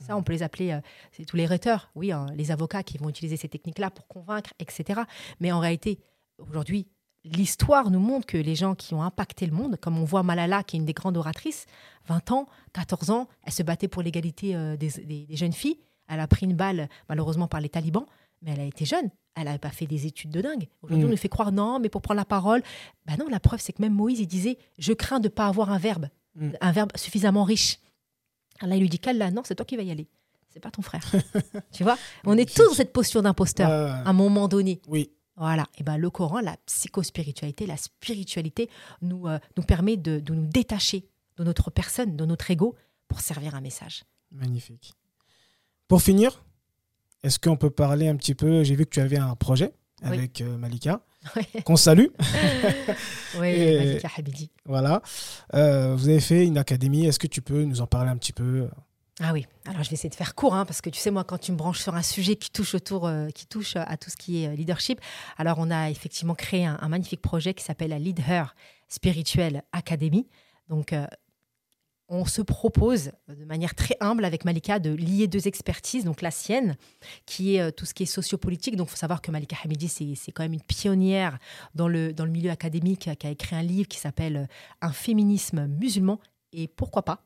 Ça, on peut les appeler, euh, c'est tous les rhéteurs, oui, hein, les avocats qui vont utiliser ces techniques-là pour convaincre, etc. Mais en réalité, aujourd'hui, l'histoire nous montre que les gens qui ont impacté le monde, comme on voit Malala, qui est une des grandes oratrices, 20 ans, 14 ans, elle se battait pour l'égalité euh, des, des- des jeunes filles. Elle a pris une balle, malheureusement, par les talibans, mais elle a été jeune. Elle n'avait pas fait des études de dingue. Aujourd'hui, Mm. on nous fait croire non, mais pour prendre la parole. Ben non, la preuve, c'est que même Moïse, il disait Je crains de ne pas avoir un verbe, Mm. un verbe suffisamment riche. Là, il lui dit Qu'Allah, non, c'est toi qui vas y aller. C'est pas ton frère. tu vois? On est tous dans cette posture d'imposteur Euh, à un moment donné. oui. Voilà. Et ben le Coran, la psychospiritualité, la spiritualité nous, euh, nous permet de, de nous détacher de notre personne, de notre ego, pour servir un message. Magnifique. Pour finir, est-ce qu'on peut parler un petit peu J'ai vu que tu avais un projet Oui. avec euh, Malika, Ouais. qu'on salue. Oui, Et- Malika Habidi. Voilà. Euh, vous avez fait une académie. Est-ce que tu peux nous en parler un petit peu? Ah oui, alors je vais essayer de faire court, hein, parce que tu sais, moi, quand tu me branches sur un sujet qui touche autour, euh, qui touche à tout ce qui est euh, leadership, alors on a effectivement créé un, magnifique projet qui s'appelle la Lead Her Spiritual Academy. Donc, euh, on se propose de manière très humble avec Malika de lier deux expertises, donc la sienne, qui est euh, tout ce qui est sociopolitique. Donc il faut savoir que Malika Hamidi, c'est quand même une pionnière dans le, dans le milieu académique, qui a écrit un livre qui s'appelle euh, Un féminisme musulman. Et pourquoi pas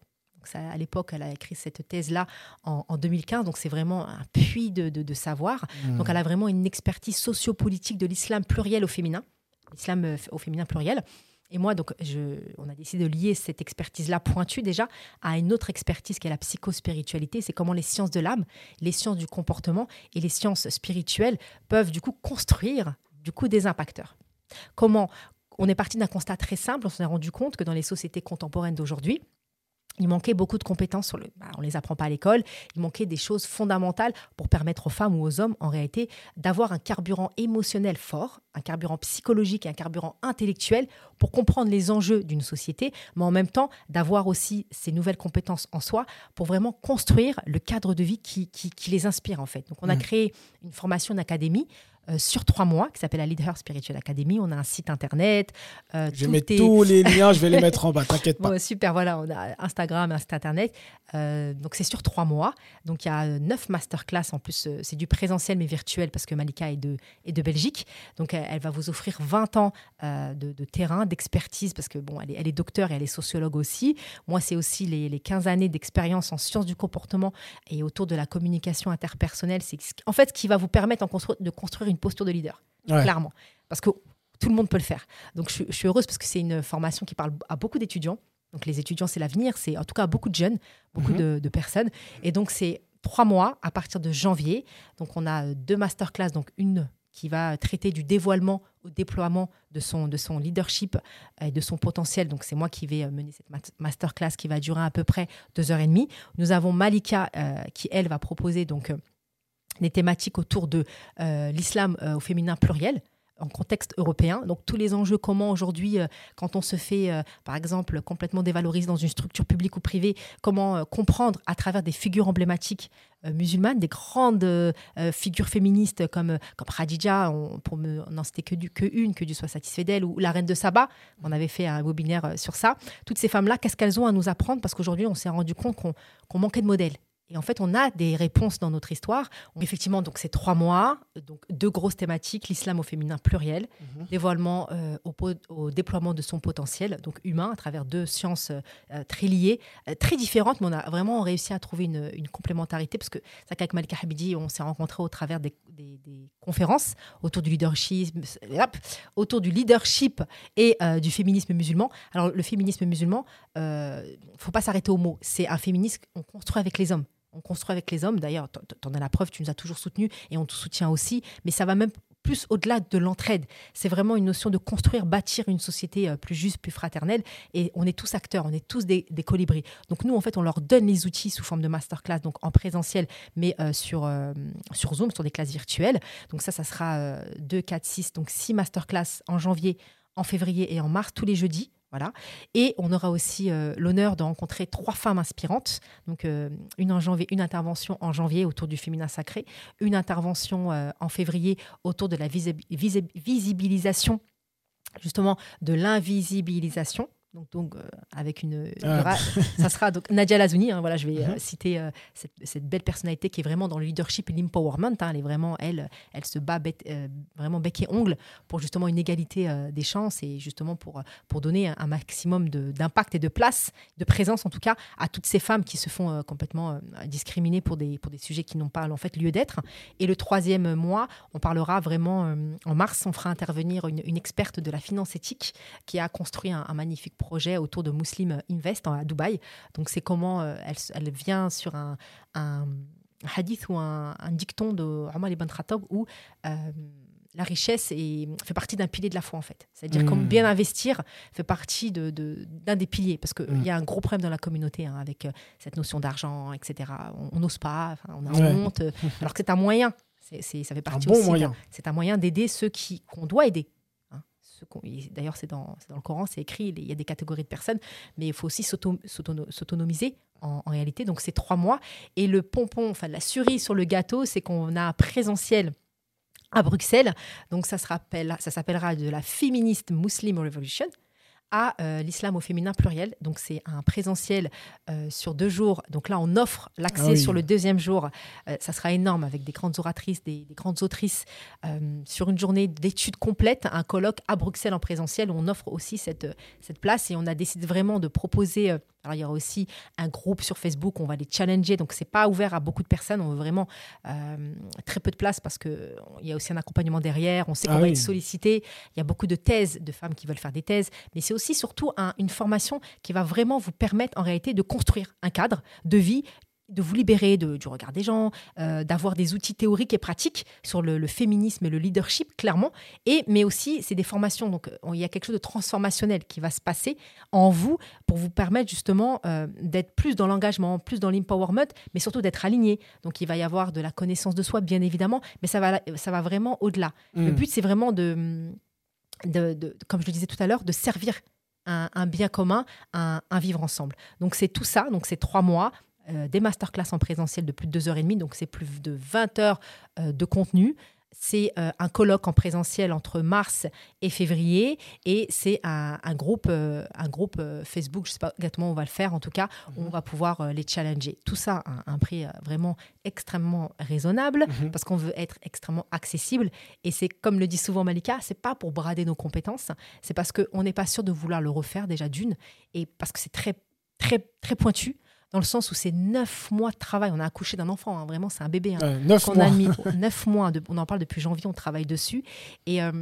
à l'époque, elle a écrit cette thèse-là en, 2015, donc c'est vraiment un puits de, savoir. Mmh. Donc elle a vraiment une expertise sociopolitique de l'islam pluriel au féminin, l'islam euh, au féminin pluriel. Et moi, donc, je, on a décidé de lier cette expertise-là pointue déjà à une autre expertise qui est la psychospiritualité. C'est comment les sciences de l'âme, les sciences du comportement et les sciences spirituelles peuvent du coup construire du coup des impacteurs. Comment On est parti d'un constat très simple. On s'est rendu compte que dans les sociétés contemporaines d'aujourd'hui, il manquait beaucoup de compétences sur le. Bah, on les apprend pas à l'école. Il manquait des choses fondamentales pour permettre aux femmes ou aux hommes, en réalité, d'avoir un carburant émotionnel fort, un carburant psychologique et un carburant intellectuel pour comprendre les enjeux d'une société, mais en même temps d'avoir aussi ces nouvelles compétences en soi pour vraiment construire le cadre de vie qui, qui, les inspire en fait. Donc on a mmh. créé une formation d'académie euh, sur trois mois qui s'appelle la Leader Spiritual Academy. On a un site internet. Euh, je vais tous les liens, je vais les mettre en bas, t'inquiète pas. super, voilà, on a Instagram, un site internet. Euh, donc c'est sur trois mois. Donc il y a neuf masterclass en plus. c'est du présentiel mais virtuel parce que Malika est de, est de Belgique. Donc elle, va vous offrir 20 ans de, terrain, d'expertise parce que bon, elle est, elle est docteur et elle est sociologue aussi. Moi, c'est aussi les, les 15 années d'expérience en sciences du comportement et autour de la communication interpersonnelle. C'est en fait ce qui va vous permettre en de construire une posture de leader, clairement. Parce que tout le monde peut le faire. Donc je, suis heureuse parce que c'est une formation qui parle à beaucoup d'étudiants. Donc les étudiants, c'est l'avenir, c'est en tout cas à beaucoup de jeunes, beaucoup mhm. de, personnes. Et donc c'est trois mois à partir de janvier. Donc on a deux masterclass, donc une qui va traiter du dévoilement au déploiement de son, de son leadership et de son potentiel. Donc, c'est moi qui vais mener cette masterclass qui va durer à peu près deux heures et demie. Nous avons Malika euh, qui, elle, va proposer donc euh, des thématiques autour de euh, l'islam euh, au féminin pluriel en contexte européen. Donc tous les enjeux, comment aujourd'hui, euh, quand on se fait, par exemple, complètement dévaloriser dans une structure publique ou privée, comment comprendre à travers des figures emblématiques musulmanes, des grandes figures féministes comme, comme Khadija, pour n'en citer que, que une, que Dieu soit satisfait d'elle, ou la reine de Saba, on avait fait un webinaire sur ça. Toutes ces femmes-là, qu'est-ce qu'elles ont à nous apprendre? Parce qu'aujourd'hui, on s'est rendu compte qu'on manquait de modèles. Et en fait, on a des réponses dans notre histoire. Effectivement, donc c'est trois mois, donc deux grosses thématiques l'islam au féminin pluriel, mhm. dévoilement euh, au, déploiement de son potentiel, donc humain, à travers deux sciences euh, très liées, euh, très différentes, mais on a vraiment réussi à trouver une, complémentarité parce que qu'avec Malika Habidi, on s'est rencontrés au travers des, conférences autour du leadership, autour du leadership et du féminisme musulman. Alors le féminisme musulman, il ne faut pas s'arrêter au mot. C'est un féminisme qu'on construit avec les hommes on construit avec les hommes. D'ailleurs, tu en as la preuve, tu nous as toujours soutenus et on te soutient aussi. Mais ça va même plus au-delà de l'entraide. C'est vraiment une notion de construire, bâtir une société euh, plus juste, plus fraternelle. Et on est tous acteurs, on est tous des, colibris. Donc nous, en fait, on leur donne les outils sous forme de masterclass, donc en présentiel, mais euh, sur, euh, sur Zoom, sur des classes virtuelles. Donc ça, ça sera 2, 4, 6, donc 6 masterclass en janvier, en février et en mars, tous les jeudis. Et on aura aussi euh, l'honneur de rencontrer trois femmes inspirantes. Euh, une intervention en janvier autour du féminin sacré, une intervention euh, en février autour de la visibilisation, justement, de l'invisibilisation donc, euh, avec une, ah. ça sera donc Nadia Lazouni. Hein, voilà, je vais euh, mhm. citer euh, cette, belle personnalité qui est vraiment dans le leadership et l'empowerment. Hein, elle est vraiment, elle, elle se bat vraiment bec et ongle pour justement une égalité des chances et justement pour pour donner un, maximum d'impact et de place, de présence en tout cas à toutes ces femmes qui se font complètement discriminer pour des pour des sujets qui n'ont pas en fait lieu d'être. Et le troisième mois, on parlera vraiment en mars, on fera intervenir une, experte de la finance éthique qui a construit un, un magnifique projet autour de Muslim Invest à Dubaï. Donc c'est comment euh, elle, elle, vient sur un, un hadith ou un, dicton de Omar ibn Khattab où euh, la richesse est, fait partie d'un pilier de la foi en fait. C'est-à-dire comme hmm. bien investir fait partie d'un de, d'un des piliers parce qu'il hmm. y a un gros problème dans la communauté hein, avec euh, cette notion d'argent, etc. On n'ose pas, on a honte, alors que c'est un moyen. C'est, ça fait partie un bon moyen. C'est un moyen d'aider ceux qu'on doit aider. D'ailleurs, c'est dans, le Coran, c'est écrit, il y a des catégories de personnes, mais il faut aussi s'autonomiser en, réalité. Donc, c'est trois mois. Et le pompon, enfin, la cerise sur le gâteau, c'est qu'on a un présentiel à Bruxelles. Donc, ça s'appellera de la Feminist Muslim Revolution à euh, l'islam au féminin pluriel. Donc c'est un présentiel euh, sur deux jours. Donc là, on offre l'accès Ah oui. sur le deuxième jour. Euh, ça sera énorme avec des grandes oratrices, des, des grandes autrices sur une journée d'études complètes, un colloque à Bruxelles en présentiel où on offre aussi cette, cette place et on a décidé vraiment de proposer. Alors il y aura aussi un groupe sur Facebook, on va les challenger. Donc c'est pas ouvert à beaucoup de personnes. On veut vraiment euh, très peu de place parce que il y a aussi un accompagnement derrière. On sait qu'on Ah va oui. être sollicité. Il y a beaucoup de thèses de femmes qui veulent faire des thèses, mais c'est aussi surtout un- une formation qui va vraiment vous permettre en réalité de construire un cadre de vie de vous libérer de- du regard des gens, euh, d'avoir des outils théoriques et pratiques sur le, le féminisme et le leadership, clairement. Et, mais aussi, c'est des formations. Donc, euh, il y a quelque chose de transformationnel qui va se passer en vous pour vous permettre justement euh, d'être plus dans l'engagement, plus dans l'empowerment, mais surtout d'être aligné. Donc, il va y avoir de la connaissance de soi, bien évidemment, mais ça va, ça va vraiment au-delà. Le Mm. but, c'est vraiment de, de, de- comme je le disais tout à l'heure, de servir un, un bien commun, un, un vivre ensemble. Donc c'est tout ça, donc c'est trois mois, euh, des masterclass en présentiel de plus de deux heures et demie, donc c'est plus de 20 heures euh, de contenu. C'est euh, un colloque en présentiel entre mars et février et c'est un, un groupe, un groupe Facebook, je ne sais pas exactement où on va le faire en tout cas, où on va pouvoir les challenger. Tout ça à un, prix vraiment extrêmement raisonnable Mhm. parce qu'on veut être extrêmement accessible. Et c'est comme le dit souvent Malika, c'est pas pour brader nos compétences, c'est parce qu'on n'est pas sûr de vouloir le refaire déjà d'une, et parce que c'est très, très, très pointu, dans le sens où c'est neuf mois de travail. On a accouché d'un enfant, hein, vraiment, c'est un bébé. hein, Euh, neuf mois. a mis neuf mois. de- on en parle depuis janvier, on travaille dessus. Et euh,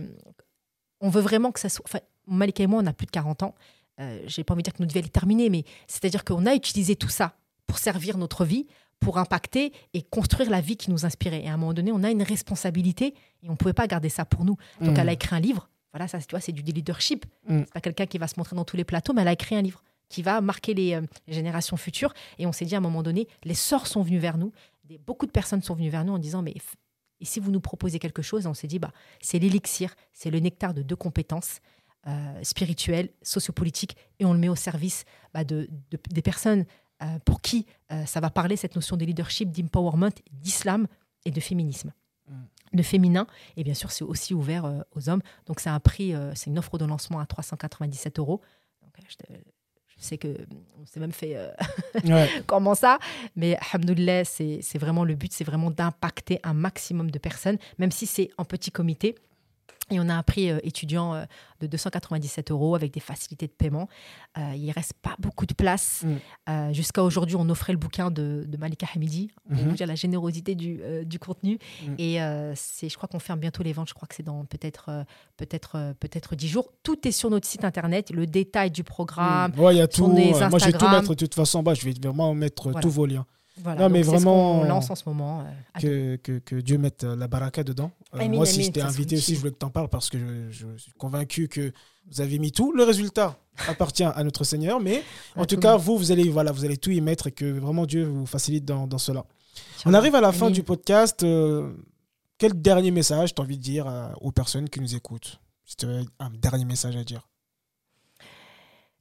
on veut vraiment que ça soit. Enfin, Malika et moi, on a plus de 40 ans. Euh, J'ai pas envie de dire que notre vie elle est terminée, mais c'est-à-dire qu'on a utilisé tout ça pour servir notre vie, pour impacter et construire la vie qui nous inspirait. Et à un moment donné, on a une responsabilité et on pouvait pas garder ça pour nous. Donc, Mm. elle a écrit un livre. Voilà, ça, tu vois, c'est du leadership. Mm. C'est pas quelqu'un qui va se montrer dans tous les plateaux, mais elle a écrit un livre qui va marquer les, euh, les générations futures. Et on s'est dit à un moment donné, les sorts sont venus vers nous. Des- beaucoup de personnes sont venues vers nous en disant, mais et si vous nous proposez quelque chose? On s'est dit, bah, c'est l'élixir, c'est le nectar de deux compétences euh, spirituelles, sociopolitiques, et on le met au service bah, de, de- des personnes euh, pour qui euh, ça va parler, cette notion de leadership, d'empowerment, d'islam et de féminisme. Mm. De féminin, et bien sûr, c'est aussi ouvert euh, aux hommes. Donc, c'est un prix, c'est une offre de lancement à 397 euros. Donc, je, je sais que on s'est même fait euh, Ouais. comment ça Mais alhamdoulilah, c'est c'est vraiment le but, c'est vraiment d'impacter un maximum de personnes, même si c'est en petit comité. Et on a un prix euh, étudiant euh, de 297 euros avec des facilités de paiement. Euh, il reste pas beaucoup de place. Mm. Jusqu'à aujourd'hui, on offrait le bouquin de, de Malika Hamidi pour Mhm. vous dire la générosité du, du contenu. Mm. Et c'est, je crois qu'on ferme bientôt les ventes. Je crois que c'est dans peut-être peut-être euh, peut-être 10 jours. Tout est sur notre site internet. Le détail du programme, Mm. Ouais, il y a tout. euh, Moi, je vais tout mettre de toute façon en bas. Je vais vraiment mettre Voilà. tous vos liens. Voilà, Non, mais vraiment, qu'on lance en ce moment. euh, Que, que, que Dieu mette euh, la baraka dedans. Euh, moi, si je t'ai invité aussi, je voulais que tu en parles parce que je, je suis convaincu que vous avez mis tout. Le résultat appartient à notre Seigneur. Mais en tout cas, vous, vous allez, voilà, vous allez tout y mettre et que vraiment Dieu vous facilite dans, dans cela. On arrive à la fin du podcast. euh, quel dernier message tu as envie de dire euh, aux personnes qui nous écoutent? Si tu avais un dernier message à dire.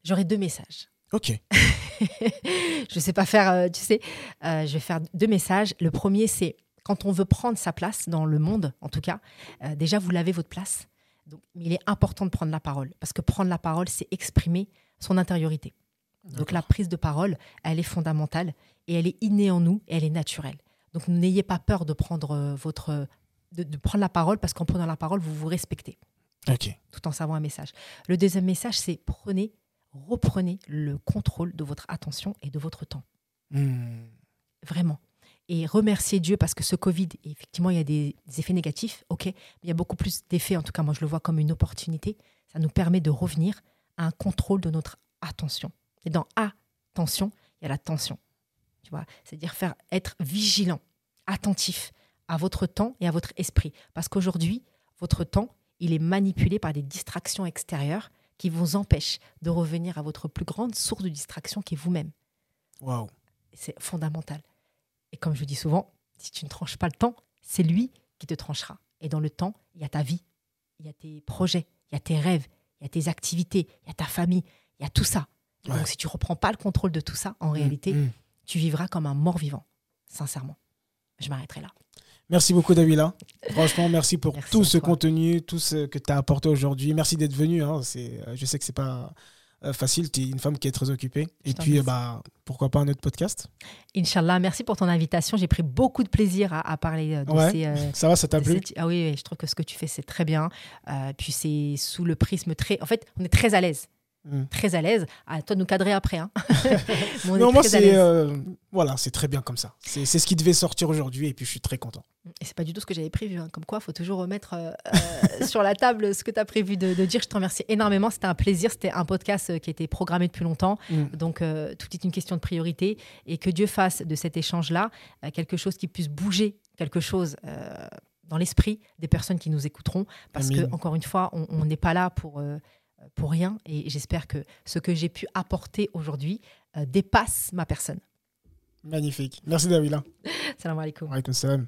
J'aurai deux messages. Ok. je ne sais pas faire, euh, tu sais, euh, je vais faire deux messages. Le premier, c'est quand on veut prendre sa place dans le monde, en tout cas, euh, déjà, vous l'avez votre place. Donc, mais il est important de prendre la parole, parce que prendre la parole, c'est exprimer son intériorité. Donc la prise de parole, elle est fondamentale et elle est innée en nous et elle est naturelle. Donc n'ayez pas peur de prendre votre de, de prendre la parole parce qu'en prenant la parole, vous vous respectez Ok. tout en savant un message. Le deuxième message, c'est prenez, reprenez le contrôle de votre attention et de votre temps. Hmm. Vraiment. Et remerciez Dieu parce que ce Covid, effectivement, il y a des, des effets négatifs, ok, mais il y a beaucoup plus d'effets, en tout cas, moi je le vois comme une opportunité. Ça nous permet de revenir à un contrôle de notre attention. Et dans attention, il y a la tension. Tu vois, c'est-à-dire faire être vigilant, attentif à votre temps et à votre esprit. Parce qu'aujourd'hui, votre temps, il est manipulé par des distractions extérieures qui vous empêchent de revenir à votre plus grande source de distraction qui est vous-même. Waouh. C'est fondamental. Et comme je dis souvent, si tu ne tranches pas le temps, c'est lui qui te tranchera. Et dans le temps, il y a ta vie, il y a tes projets, il y a tes rêves, il y a tes activités, il y a ta famille, il y a tout ça. Ouais. Donc si tu reprends pas le contrôle de tout ça, en réalité, Hmm. tu vivras comme un mort vivant, sincèrement. Je m'arrêterai là. Merci beaucoup, Davila. Franchement, merci pour Merci tout ce toi. contenu, tout ce que tu as apporté aujourd'hui. Merci d'être venu. hein. Euh, je sais que c'est pas euh, facile. Tu es une femme qui est très occupée. Je Et puis, bah, pourquoi pas un autre podcast? Inch'Allah, merci pour ton invitation. J'ai pris beaucoup de plaisir à, à parler euh, de Ouais. ces. euh, Ça va, ça t'a plu? ces- Ah oui, oui, je trouve que ce que tu fais, c'est très bien. Euh, puis c'est sous le prisme très. En fait, on est très à l'aise. Mm. Très à l'aise. À toi de nous cadrer après. hein. Non, moi, c'est euh, voilà, c'est très bien comme ça. C'est ce qui devait sortir aujourd'hui et puis je suis très content. Et c'est pas du tout ce que j'avais prévu. hein. Comme quoi, il faut toujours remettre euh, euh, sur la table ce que tu as prévu de, de dire. Je te remercie énormément. C'était un plaisir. C'était un podcast qui était programmé depuis longtemps. Mm. Donc, euh, tout est une question de priorité. Et que Dieu fasse de cet échange-là quelque chose qui puisse bouger, quelque chose dans l'esprit des personnes qui nous écouteront. Parce Amin. que, encore une fois, on n'est pas là pour, pour rien. Et j'espère que ce que j'ai pu apporter aujourd'hui euh, dépasse ma personne. Magnifique. Merci, Davila. Salam alaikum. Wa alaykoum salam.